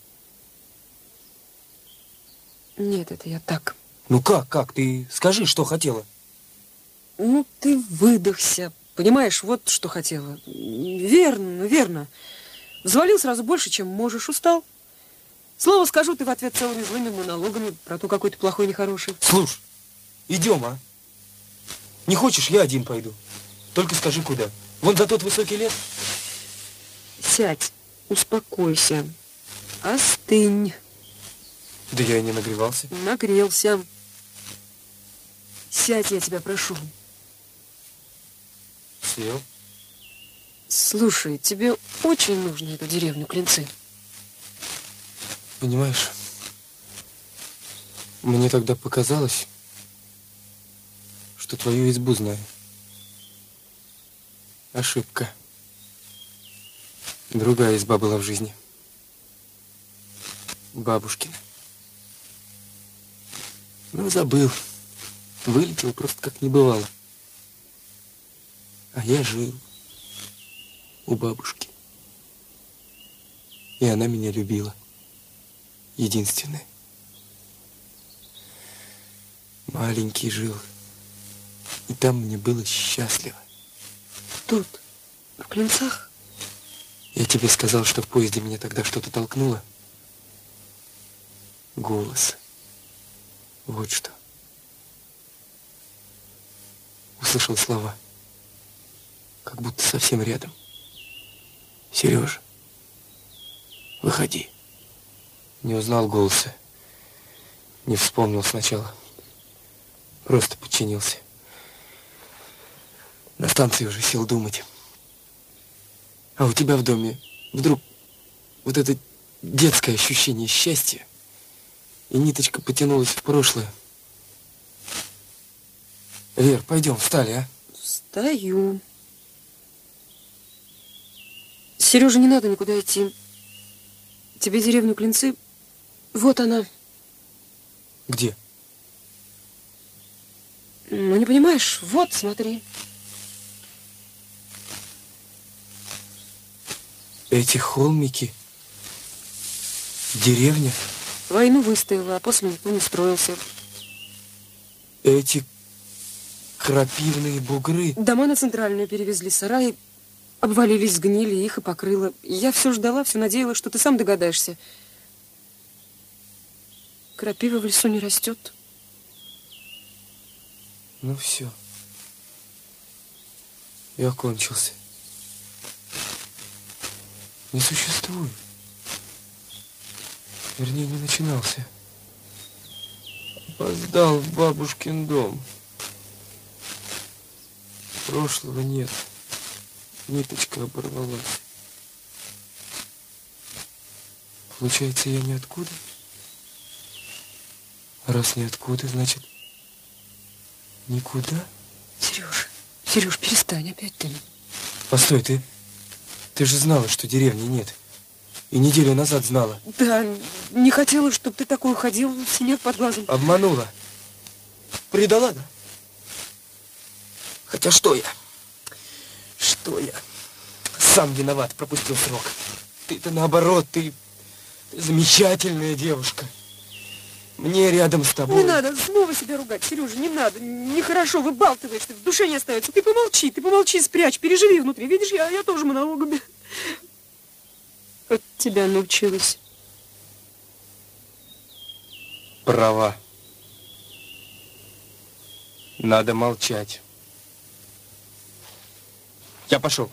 Нет, это я так. Ну как, как? Ты скажи, что хотела. Ну, ты выдохся. Понимаешь, вот что хотела. Верно, верно. Взвалил сразу больше, чем можешь, устал. Слово скажу, ты в ответ целыми злыми монологами про то, какой ты плохой, нехороший. Слушай, идем, а? Не хочешь, я один пойду. Только скажи, куда. Вон за тот высокий лес. Сядь, успокойся. Остынь. Да я и не нагревался. Нагрелся. Сядь, я тебя прошу. Сел. Слушай, тебе очень нужно эту деревню Клинцы. Понимаешь, мне тогда показалось, что твою избу знаю. Ошибка. Другая изба была в жизни. Бабушкина. Ну, забыл. Вылетел просто как не бывало. А я жил у бабушки. И она меня любила. Единственная. Маленький жил. И там мне было счастливо. Тут, в Клинцах? Я тебе сказал, что в поезде меня тогда что-то толкнуло. Голос. Вот что. Услышал слова. Как будто совсем рядом. Сережа. Выходи. Не узнал голоса. Не вспомнил сначала. Просто подчинился. На станции уже сел думать. А у тебя в доме вдруг вот это детское ощущение счастья, и ниточка потянулась в прошлое. Вер, пойдем, встали, а? Встаю. Сережа, не надо никуда идти. Тебе деревню Клинцы, вот она. Где? Ну, не понимаешь? Вот, смотри. Эти холмики? Деревня? Войну выстояла, а после никто не строился. Эти крапивные бугры? Дома на центральную перевезли, сараи обвалились, сгнили, их и покрыло. Я все ждала, все надеялась, что ты сам догадаешься. Крапива в лесу не растет. Ну все. Я кончился. Не существует. Вернее, не начинался. Опоздал в бабушкин дом. Прошлого нет. Ниточка оборвалась. Получается, я ниоткуда? А раз ниоткуда, значит, никуда? Сереж, Сереж, перестань, опять ты. Постой, ты... Ты же знала, что деревни нет. И неделю назад знала. Да, не хотела, чтобы ты такой уходил, синяк под глазом. Обманула. Предала, да? Хотя что я? Что я? Сам виноват, пропустил срок. Ты-то наоборот, ты, ты замечательная девушка. Мне рядом с тобой. Не надо снова себя ругать, Сережа, не надо. Нехорошо, выбалтываешь, в душе не остается. Ты помолчи, ты помолчи, спрячь, переживи внутри. Видишь, я, я тоже монологами от тебя научилась. Права. Надо молчать. Я пошел.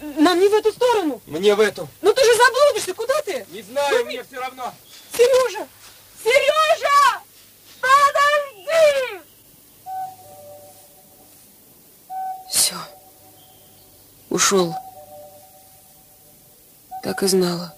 Нам не в эту сторону. Мне в эту. Ну ты же заблудишься, куда ты? Не знаю, мне все равно. Сережа! Сережа! Подожди! Все. Ушел. Так и знала.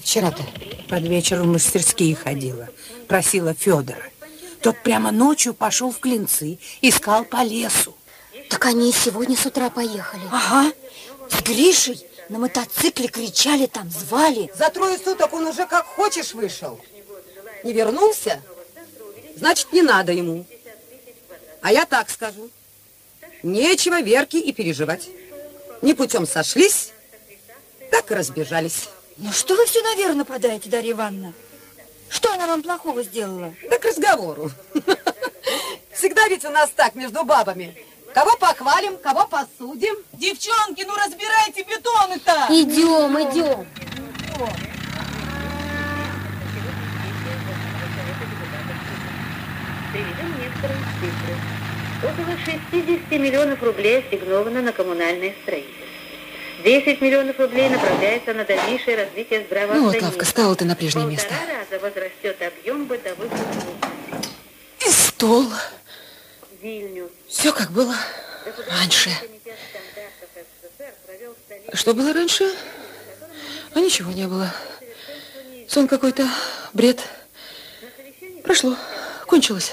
Вчера-то? Под вечер в мастерские ходила. Просила Федора. Тот прямо ночью пошел в клинцы, искал по лесу. Так они и сегодня с утра поехали. Ага. С Гришей на мотоцикле кричали там, звали. За трое суток он уже как хочешь вышел. Не вернулся? Значит, не надо ему. А я так скажу. Нечего Верке и переживать. Не путем сошлись, так и разбежались. Ну что вы все наверх нападаете, Дарья Ивановна? Что она вам плохого сделала? Да к разговору. Всегда ведь у нас так между бабами. Кого похвалим, кого посудим. Девчонки, ну разбирайте бетоны-то. Идем, идем. Приведем некоторые цифры. Около 60 миллионов рублей ассигновано на коммунальное строительство. 10 миллионов рублей направляется на дальнейшее развитие Ну здравоохранения. вот, Лавка, стала ты на прежнее место. Раза возрастет объем бытовых услуг. И стол. Вильнюс. Все как было раньше. Что было раньше? А ничего не было. Сон какой-то, бред. Прошло, кончилось.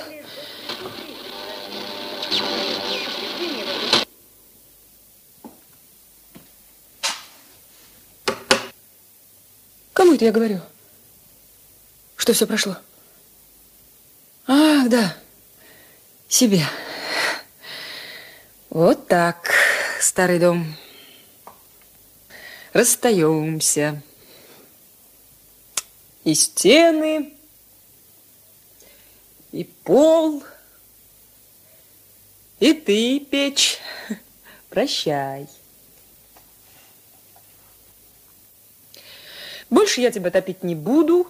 Это я говорю? Что все прошло? Ах, да. Себе. Вот так, старый дом. Расстаемся. И стены, и пол, И ты, печь, прощай. Больше я тебя топить не буду.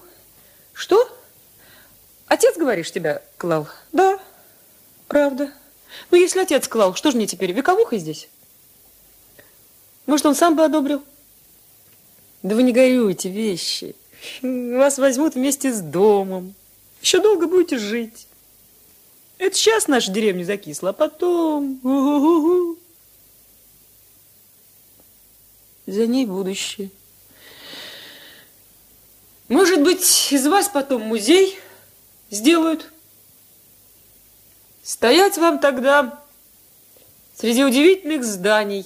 Что? Отец, говоришь, тебя клал? Да, правда. Ну, если отец клал, что же мне теперь, вековуха здесь? Может, он сам бы одобрил? Да вы не горюйте, вещи. Вас возьмут вместе с домом. Еще долго будете жить. Это сейчас наша деревня закисла, а потом... У -у -у За ней будущее. Может быть, из вас потом музей сделают? Стоять вам тогда среди удивительных зданий,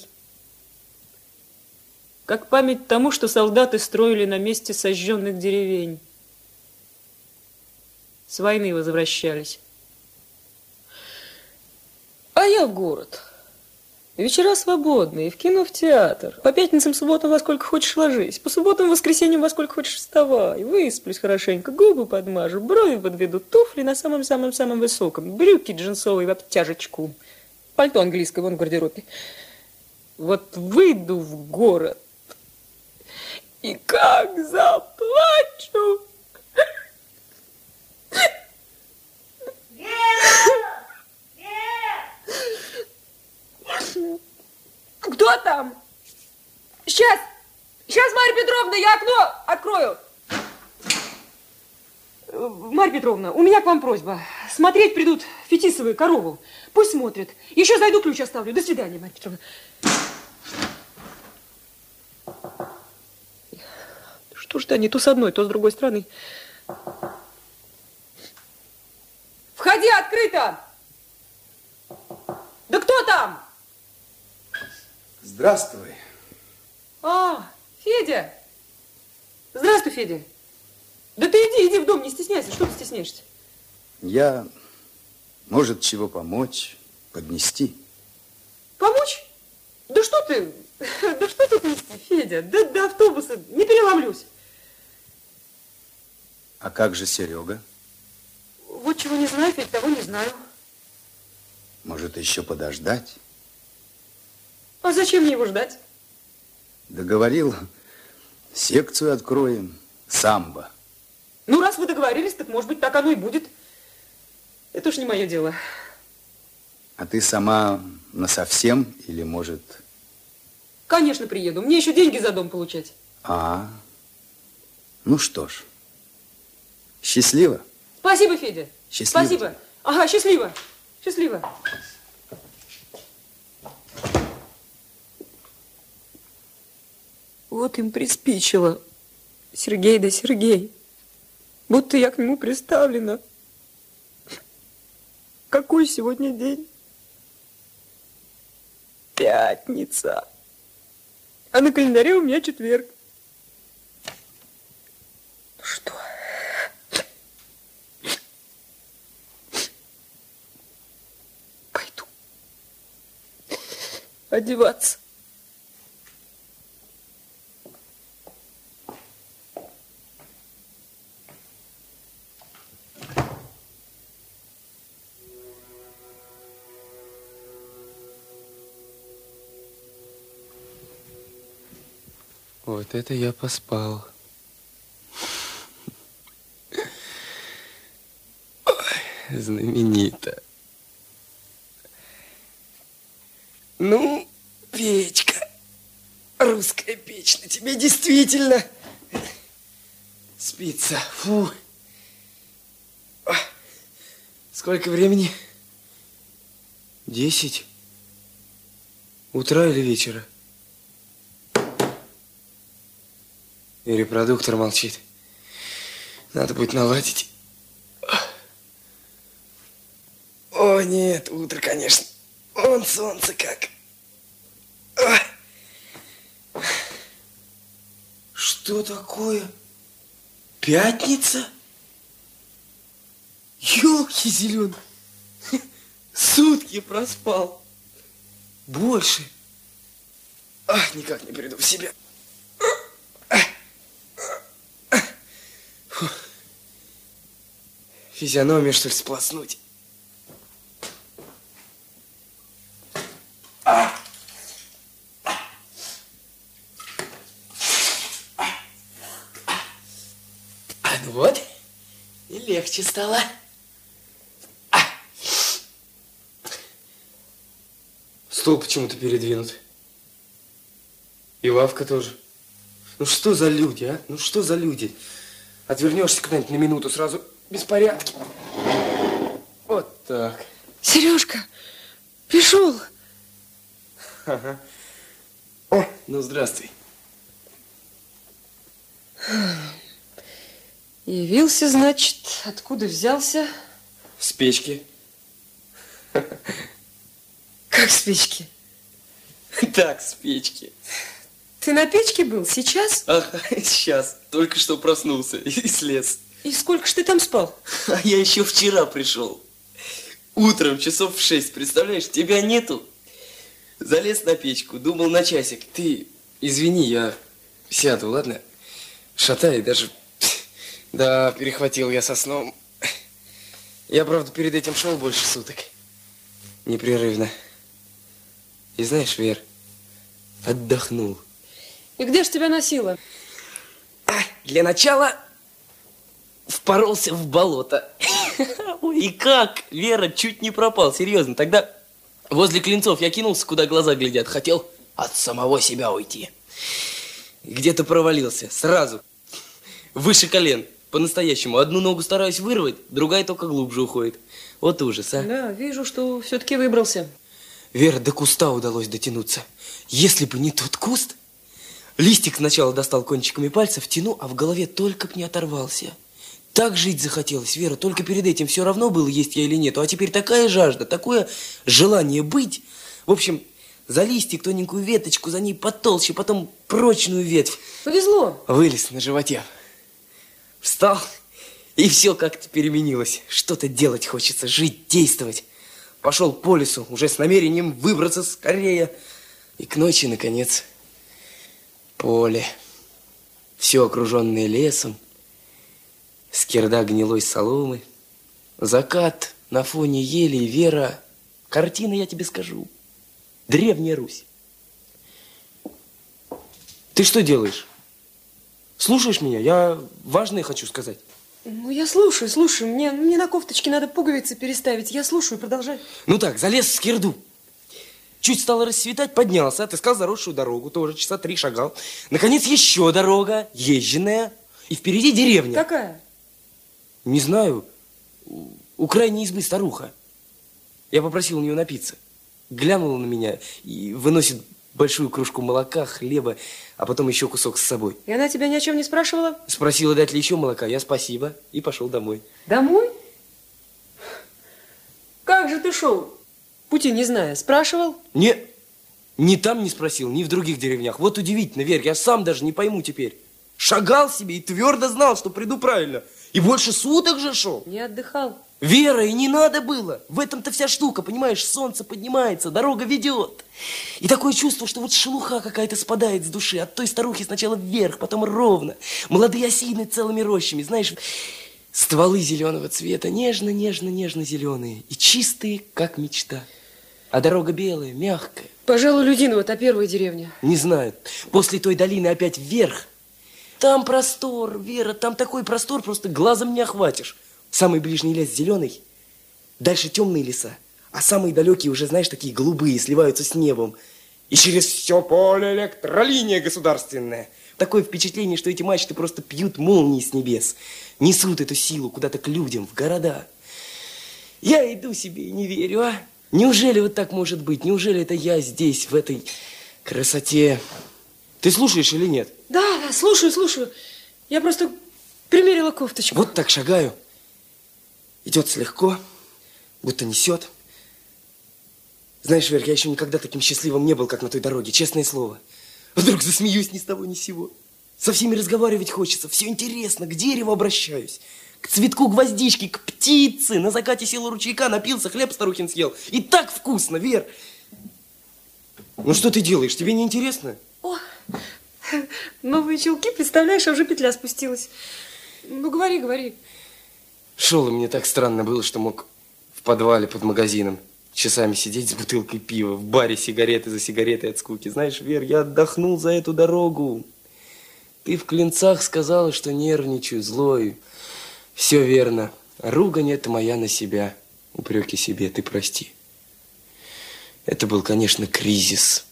как память тому, что солдаты строили на месте сожженных деревень. С войны возвращались. А я город. Вечера свободные, в кино, в театр. По пятницам, субботам во сколько хочешь ложись. По субботам, воскресеньям во сколько хочешь вставай. Высплюсь хорошенько, губы подмажу, брови подведу, туфли на самом-самом-самом высоком, брюки джинсовые в обтяжечку, пальто английское вон в гардеробе. Вот выйду в город и как заплачу. Кто там? Сейчас, сейчас, Марья Петровна, я окно открою. Марья Петровна, у меня к вам просьба. Смотреть придут Фетисовые корову. Пусть смотрят. Еще зайду, ключ оставлю. До свидания, Марья Петровна. Что ж они то с одной, то с другой стороны. Входи, открыто! Да кто там? Здравствуй. А, Федя. Здравствуй, Федя. Да ты иди, иди в дом, не стесняйся. Что ты стесняешься? Я, может, чего помочь, поднести. Помочь? Да что ты? Да что тут нести, Федя? Да до автобуса не переломлюсь. А как же Серега? Вот чего не знаю, Федя, того не знаю. Может, еще подождать? А зачем мне его ждать? Договорил, секцию откроем, самбо. Ну, раз вы договорились, так, может быть, так оно и будет. Это уж не мое дело. А ты сама на совсем или, может... Конечно, приеду. Мне еще деньги за дом получать. А, ну что ж, счастливо. Спасибо, Федя. Счастливо. Спасибо. Ага, счастливо. Счастливо. Вот им приспичило. Сергей да Сергей. Будто я к нему приставлена. Какой сегодня день? Пятница. А на календаре у меня четверг. Ну что? Пойду. Одеваться. Вот это я поспал. Ой, знаменито. Ну, печка, русская печь, на тебе действительно спится. Фу. Сколько времени? Десять? Утра или вечера? И репродуктор молчит. Надо будет наладить. О, нет, утро, конечно. Вон солнце как. Ой. Что такое? Пятница? Ёлки зеленые. Сутки проспал. Больше. Ах, никак не приду в себя. Физиономию, что ли, сплоснуть? А, ну вот, и легче стало. А. Стол почему-то передвинут. И лавка тоже. Ну что за люди, а? Ну что за люди? Отвернешься куда-нибудь на минуту, сразу беспорядки. Вот так. Сережка, пришел. Ага. О, ну здравствуй. Явился, значит, откуда взялся? С печки. Как с печки? Так, с печки. Ты на печке был сейчас? Ага, сейчас. Только что проснулся и слез. И сколько ж ты там спал? А я еще вчера пришел. Утром часов в шесть, представляешь, тебя нету. Залез на печку, думал на часик. Ты извини, я сяду, ладно? Шатай, даже... Да, перехватил я со сном. Я, правда, перед этим шел больше суток. Непрерывно. И знаешь, Вер, отдохнул. И где ж тебя носило? Для начала впоролся в болото. Ой, и как? Вера чуть не пропал, серьезно. Тогда возле клинцов я кинулся, куда глаза глядят. Хотел от самого себя уйти. Где-то провалился, сразу. Выше колен, по-настоящему. Одну ногу стараюсь вырвать, другая только глубже уходит. Вот ужас, а. Да, вижу, что все-таки выбрался. Вера, до куста удалось дотянуться. Если бы не тот куст, листик сначала достал кончиками пальцев, тяну, а в голове только б не оторвался. Так жить захотелось, Вера, только перед этим все равно было, есть я или нету, а теперь такая жажда, такое желание быть. В общем, за листик тоненькую веточку, за ней потолще, потом прочную ветвь. Повезло. Вылез на животе. Встал, и все как-то переменилось. Что-то делать хочется, жить, действовать. Пошел по лесу, уже с намерением выбраться скорее. И к ночи, наконец, поле. Все окруженное лесом, скирда гнилой соломы, закат на фоне ели и вера. Картина, я тебе скажу. Древняя Русь. Ты что делаешь? Слушаешь меня? Я важное хочу сказать. Ну, я слушаю, слушаю. Мне, мне на кофточке надо пуговицы переставить. Я слушаю, продолжай. Ну так, залез в скирду. Чуть стало расцветать, поднялся, отыскал заросшую дорогу, тоже часа три шагал. Наконец, еще дорога, езженная, и впереди деревня. Какая? Не знаю, у- крайней избы старуха. Я попросил у нее напиться. Глянула на меня и выносит большую кружку молока, хлеба, а потом еще кусок с собой. И она тебя ни о чем не спрашивала? Спросила, дать ли еще молока, я спасибо, и пошел домой. Домой? Как же ты шел? Пути не зная. Спрашивал? Не, ни там не спросил, ни в других деревнях. Вот удивительно, Верь, я сам даже не пойму теперь. Шагал себе и твердо знал, что приду правильно. И больше суток же шел. Не отдыхал. Вера, и не надо было. В этом-то вся штука, понимаешь? Солнце поднимается, дорога ведет. И такое чувство, что вот шелуха какая-то спадает с души. От той старухи сначала вверх, потом ровно. Молодые осины целыми рощами, знаешь, стволы зеленого цвета, нежно-нежно-нежно-зеленые. И чистые, как мечта. А дорога белая, мягкая. Пожалуй, Людинова, та первая деревня. Не знаю. После той долины опять вверх. Там простор, Вера, там такой простор, просто глазом не охватишь. Самый ближний лес зеленый, дальше темные леса, а самые далекие уже, знаешь, такие голубые, сливаются с небом. И через все поле электролиния государственная. Такое впечатление, что эти мачты просто пьют молнии с небес. Несут эту силу куда-то к людям, в города. Я иду себе и не верю, а? Неужели вот так может быть? Неужели это я здесь, в этой красоте? Ты слушаешь или нет? Да, да, слушаю, слушаю. Я просто примерила кофточку. Вот так шагаю. Идет слегка, будто несет. Знаешь, Верк, я еще никогда таким счастливым не был, как на той дороге, честное слово. Вдруг засмеюсь ни с того ни с сего. Со всеми разговаривать хочется, все интересно, к дереву обращаюсь. К цветку гвоздички, к птице. На закате сел у ручейка, напился, хлеб старухин съел. И так вкусно, Вер. Ну что ты делаешь, тебе не интересно? О, новые чулки, представляешь, а уже петля спустилась. Ну, говори, говори. Шел, и мне так странно было, что мог в подвале под магазином. часами сидеть с бутылкой пива, в баре сигареты за сигаретой от скуки. Знаешь, Вер, я отдохнул за эту дорогу. Ты в клинцах сказала, что нервничаю, злой. Все верно. Ругань это моя на себя. Упреки себе, ты прости. Это был, конечно, кризис.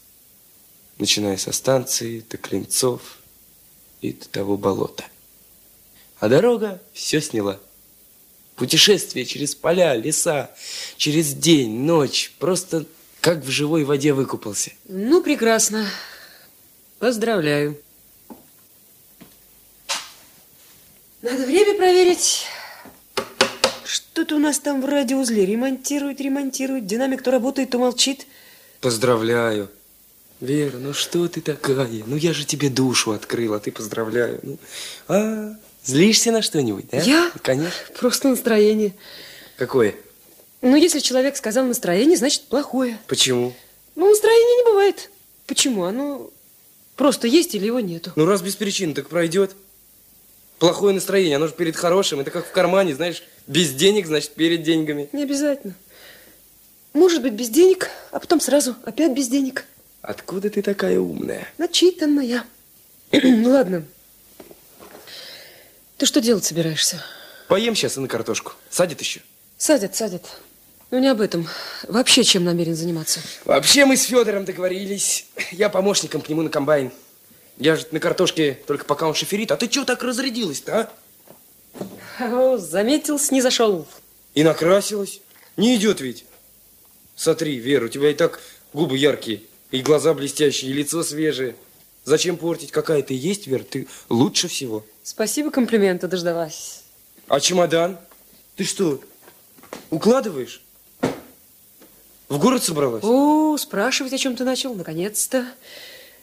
Начиная со станции, до Клинцов и до того болота. А дорога все сняла. Путешествие через поля, леса, через день, ночь. Просто как в живой воде выкупался. Ну, прекрасно. Поздравляю. Надо время проверить. Что-то у нас там в радиоузле ремонтируют, ремонтируют. Динамик то работает, то молчит. Поздравляю. Вера, ну что ты такая? Ну я же тебе душу открыла, ты поздравляю. Ну, а, злишься на что-нибудь, да? Я? Конечно. Просто настроение. Какое? Ну, если человек сказал настроение, значит плохое. Почему? Ну, настроения не бывает. Почему? Оно просто есть или его нету. Ну, раз без причины, так пройдет. Плохое настроение, оно же перед хорошим. Это как в кармане, знаешь, без денег, значит, перед деньгами. Не обязательно. Может быть, без денег, а потом сразу опять без денег. Откуда ты такая умная? Начитанная. ну, ладно. Ты что делать собираешься? Поем сейчас и на картошку. Садит еще? Садят, садят. Ну, не об этом. Вообще, чем намерен заниматься? Вообще, мы с Федором договорились. Я помощником к нему на комбайн. Я же на картошке только пока он шоферит. А ты чего так разрядилась-то, а? О, заметил, снизошел. И накрасилась. Не идет ведь. Смотри, Вера, у тебя и так губы яркие, и глаза блестящие, и лицо свежее. Зачем портить? Какая ты есть, Вера, ты лучше всего. Спасибо, комплимента дождалась. А чемодан? Ты что, укладываешь? В город собралась? О, спрашивать, о чем ты начал, наконец-то.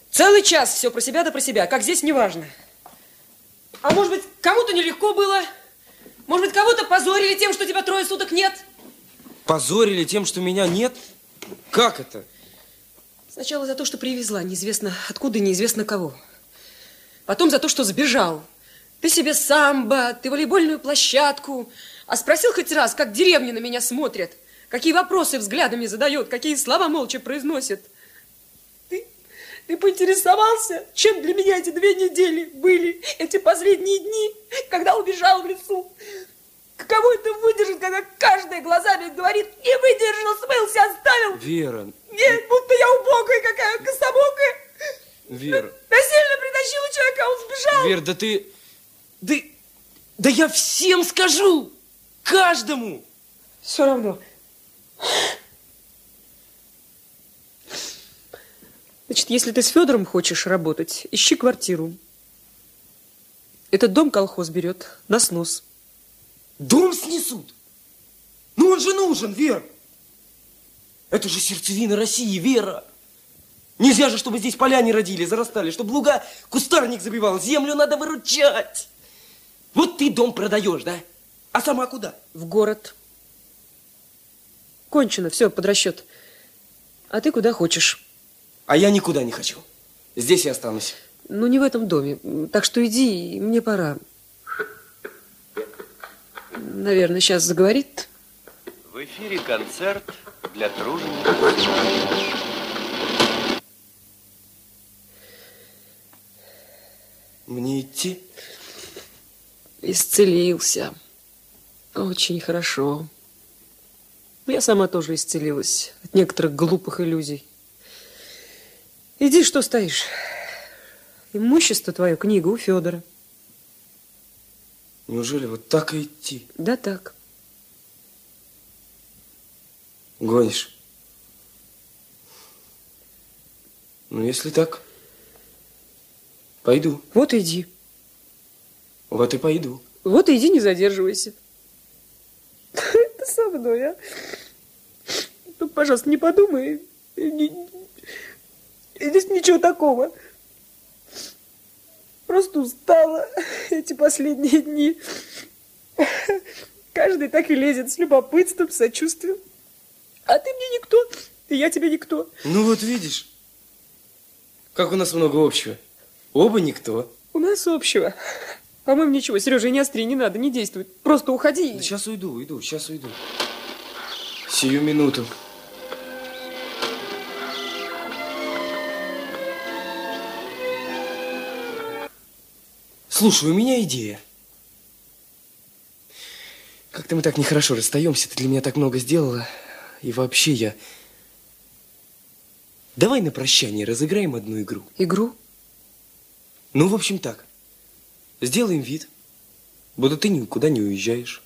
Целый час все про себя да про себя, как здесь, неважно. А может быть, кому-то нелегко было? Может быть, кого-то позорили тем, что тебя трое суток нет? Позорили тем, что меня нет? Как это? Сначала за то, что привезла, неизвестно откуда неизвестно кого. Потом за то, что сбежал. Ты себе самбо, ты волейбольную площадку. А спросил хоть раз, как деревни на меня смотрят? Какие вопросы взглядами задает, какие слова молча произносит? Ты, ты поинтересовался, чем для меня эти две недели были, эти последние дни, когда убежал в лесу? Каково это выдержать, когда каждая глазами говорит, не выдержал, смылся, оставил? Вера. Нет, будто я убогая какая, кособокая. Вера. Насильно притащила человека, а он сбежал. Вера, да ты... Да, да я всем скажу! Каждому! Все равно. Значит, если ты с Федором хочешь работать, ищи квартиру. Этот дом колхоз берет на снос. Дом снесут? Ну он же нужен, Вера. Это же сердцевина России, Вера. Нельзя же, чтобы здесь поля не родили, зарастали, чтобы луга кустарник забивал. Землю надо выручать. Вот ты дом продаешь, да? А сама куда? В город. Кончено, все, под расчет. А ты куда хочешь? А я никуда не хочу. Здесь я останусь. Ну, не в этом доме. Так что иди, мне пора. Наверное, сейчас заговорит. В эфире концерт для тружеников. Мне идти? Исцелился. Очень хорошо. Я сама тоже исцелилась от некоторых глупых иллюзий. Иди, что стоишь? Имущество твое, книга у Федора. Неужели вот так и идти? Да так. Гонишь? Ну, если так, пойду. Вот иди. Вот и пойду. Вот иди, не задерживайся. Это со мной, а? Ну, пожалуйста, не подумай. Здесь ничего такого. Просто устала эти последние дни. Каждый так и лезет с любопытством, сочувствием. А ты мне никто, и я тебе никто. Ну вот видишь, как у нас много общего. Оба никто. У нас общего. По-моему, ничего. Сережа, не остри, не надо, не действуй. Просто уходи. Да сейчас уйду, уйду, сейчас уйду. Сию минуту. Слушай, у меня идея. Как-то мы так нехорошо расстаемся, ты для меня так много сделала. И вообще я... Давай на прощание разыграем одну игру. Игру? Ну, в общем, так. Сделаем вид, будто ты никуда не уезжаешь,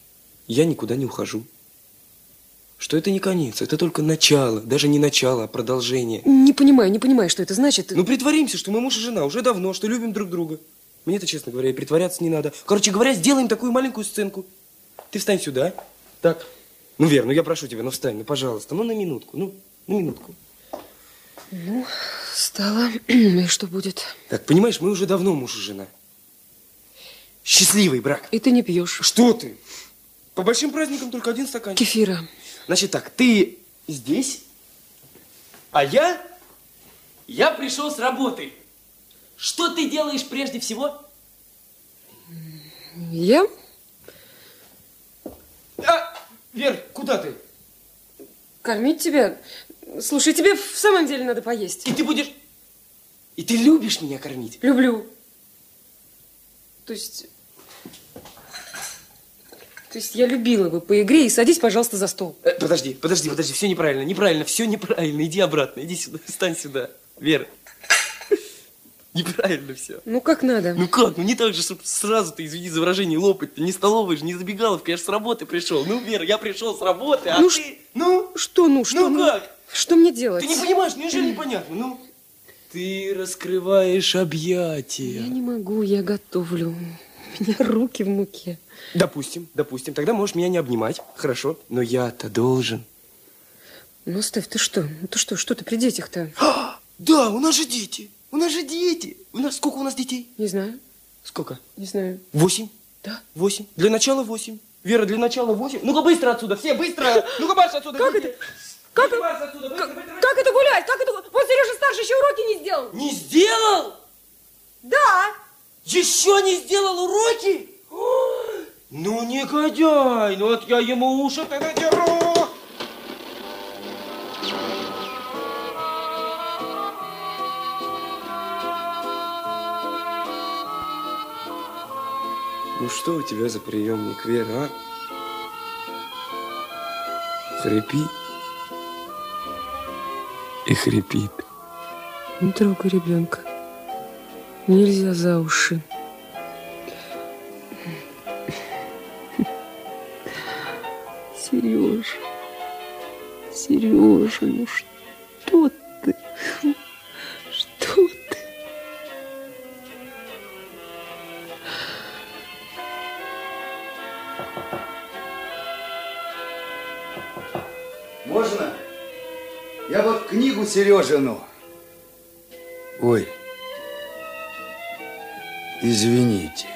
я никуда не ухожу. Что это не конец, это только начало, даже не начало, а продолжение. Не понимаю, не понимаю, что это значит. Ну, притворимся, что мы муж и жена уже давно, что любим друг друга. Мне-то, честно говоря, и притворяться не надо. Короче говоря, сделаем такую маленькую сценку. Ты встань сюда. Так. Ну, Вер, ну я прошу тебя, ну встань, ну, пожалуйста, ну на минутку, ну, на минутку. Ну, стало. И что будет? Так, понимаешь, мы уже давно муж и жена. Счастливый брак. И ты не пьешь. Что ты? По большим праздникам только один стакан. Кефира. Значит так, ты здесь, а я, я пришел с работы. Что ты делаешь прежде всего? Я? А, Вер, куда ты? Кормить тебя? Слушай, тебе в самом деле надо поесть. И ты будешь... И ты любишь меня кормить? Люблю. То есть... То есть я любила бы по игре и садись, пожалуйста, за стол. Э, подожди, подожди, подожди, все неправильно, неправильно, все неправильно. Иди обратно, иди сюда, встань сюда. Вера. Неправильно все. Ну как надо? Ну как? Ну не так же, чтобы сразу ты, извини за выражение, лопать. Не столовой же, не забегаловка, я же с работы пришел. Ну, Вера, я пришел с работы, а ну, ты... Ну? Что ну? Что ну? как? Что мне делать? Ты не понимаешь, неужели непонятно? Ну, ты раскрываешь объятия. Я не могу, я готовлю. У меня руки в муке. Допустим, допустим. Тогда можешь меня не обнимать. Хорошо. Но я-то должен. Ну, оставь, ты что? Ну, ты что? Что ты при детях-то? А, да, у нас же дети. У нас же дети. У нас сколько у нас детей? Не знаю. Сколько? Не знаю. Восемь? Да. Восемь. Для начала восемь. Вера, для начала восемь. Ну-ка быстро отсюда, все, быстро. Ну-ка марш отсюда. Как это? Как, отсюда, быстро, как, как это гулять? Как это? Вот Сережа старший еще уроки не сделал. Не сделал? Да. Еще не сделал уроки? Ну, негодяй, ну вот я ему уши-то надеру. Ну что у тебя за приемник, Вера, а? Хрипит и хрипит. Не трогай ребенка. Нельзя за уши. Сережа, Сережа, ну что Сережину. Ой, извините.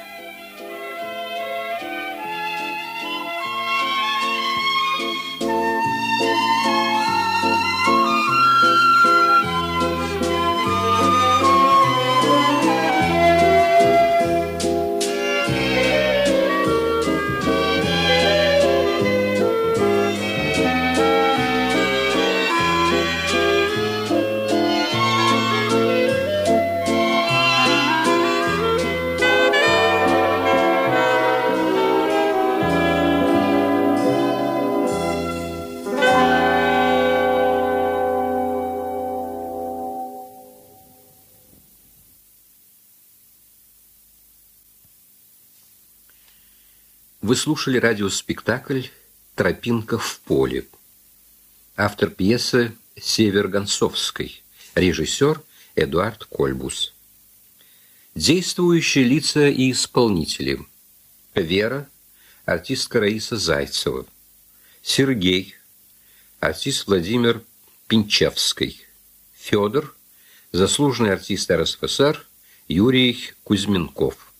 Слушали радиоспектакль «Тропинка в поле». Автор пьесы Север Гонцовской, режиссер Эдуард Кольбус. Действующие лица и исполнители. Вера, артистка Раиса Зайцева. Сергей, артист Владимир Пинчевский. Федор, заслуженный артист РСФСР Юрий Кузьменков.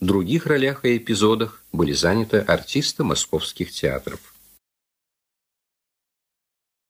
В других ролях и эпизодах были заняты артисты московских театров.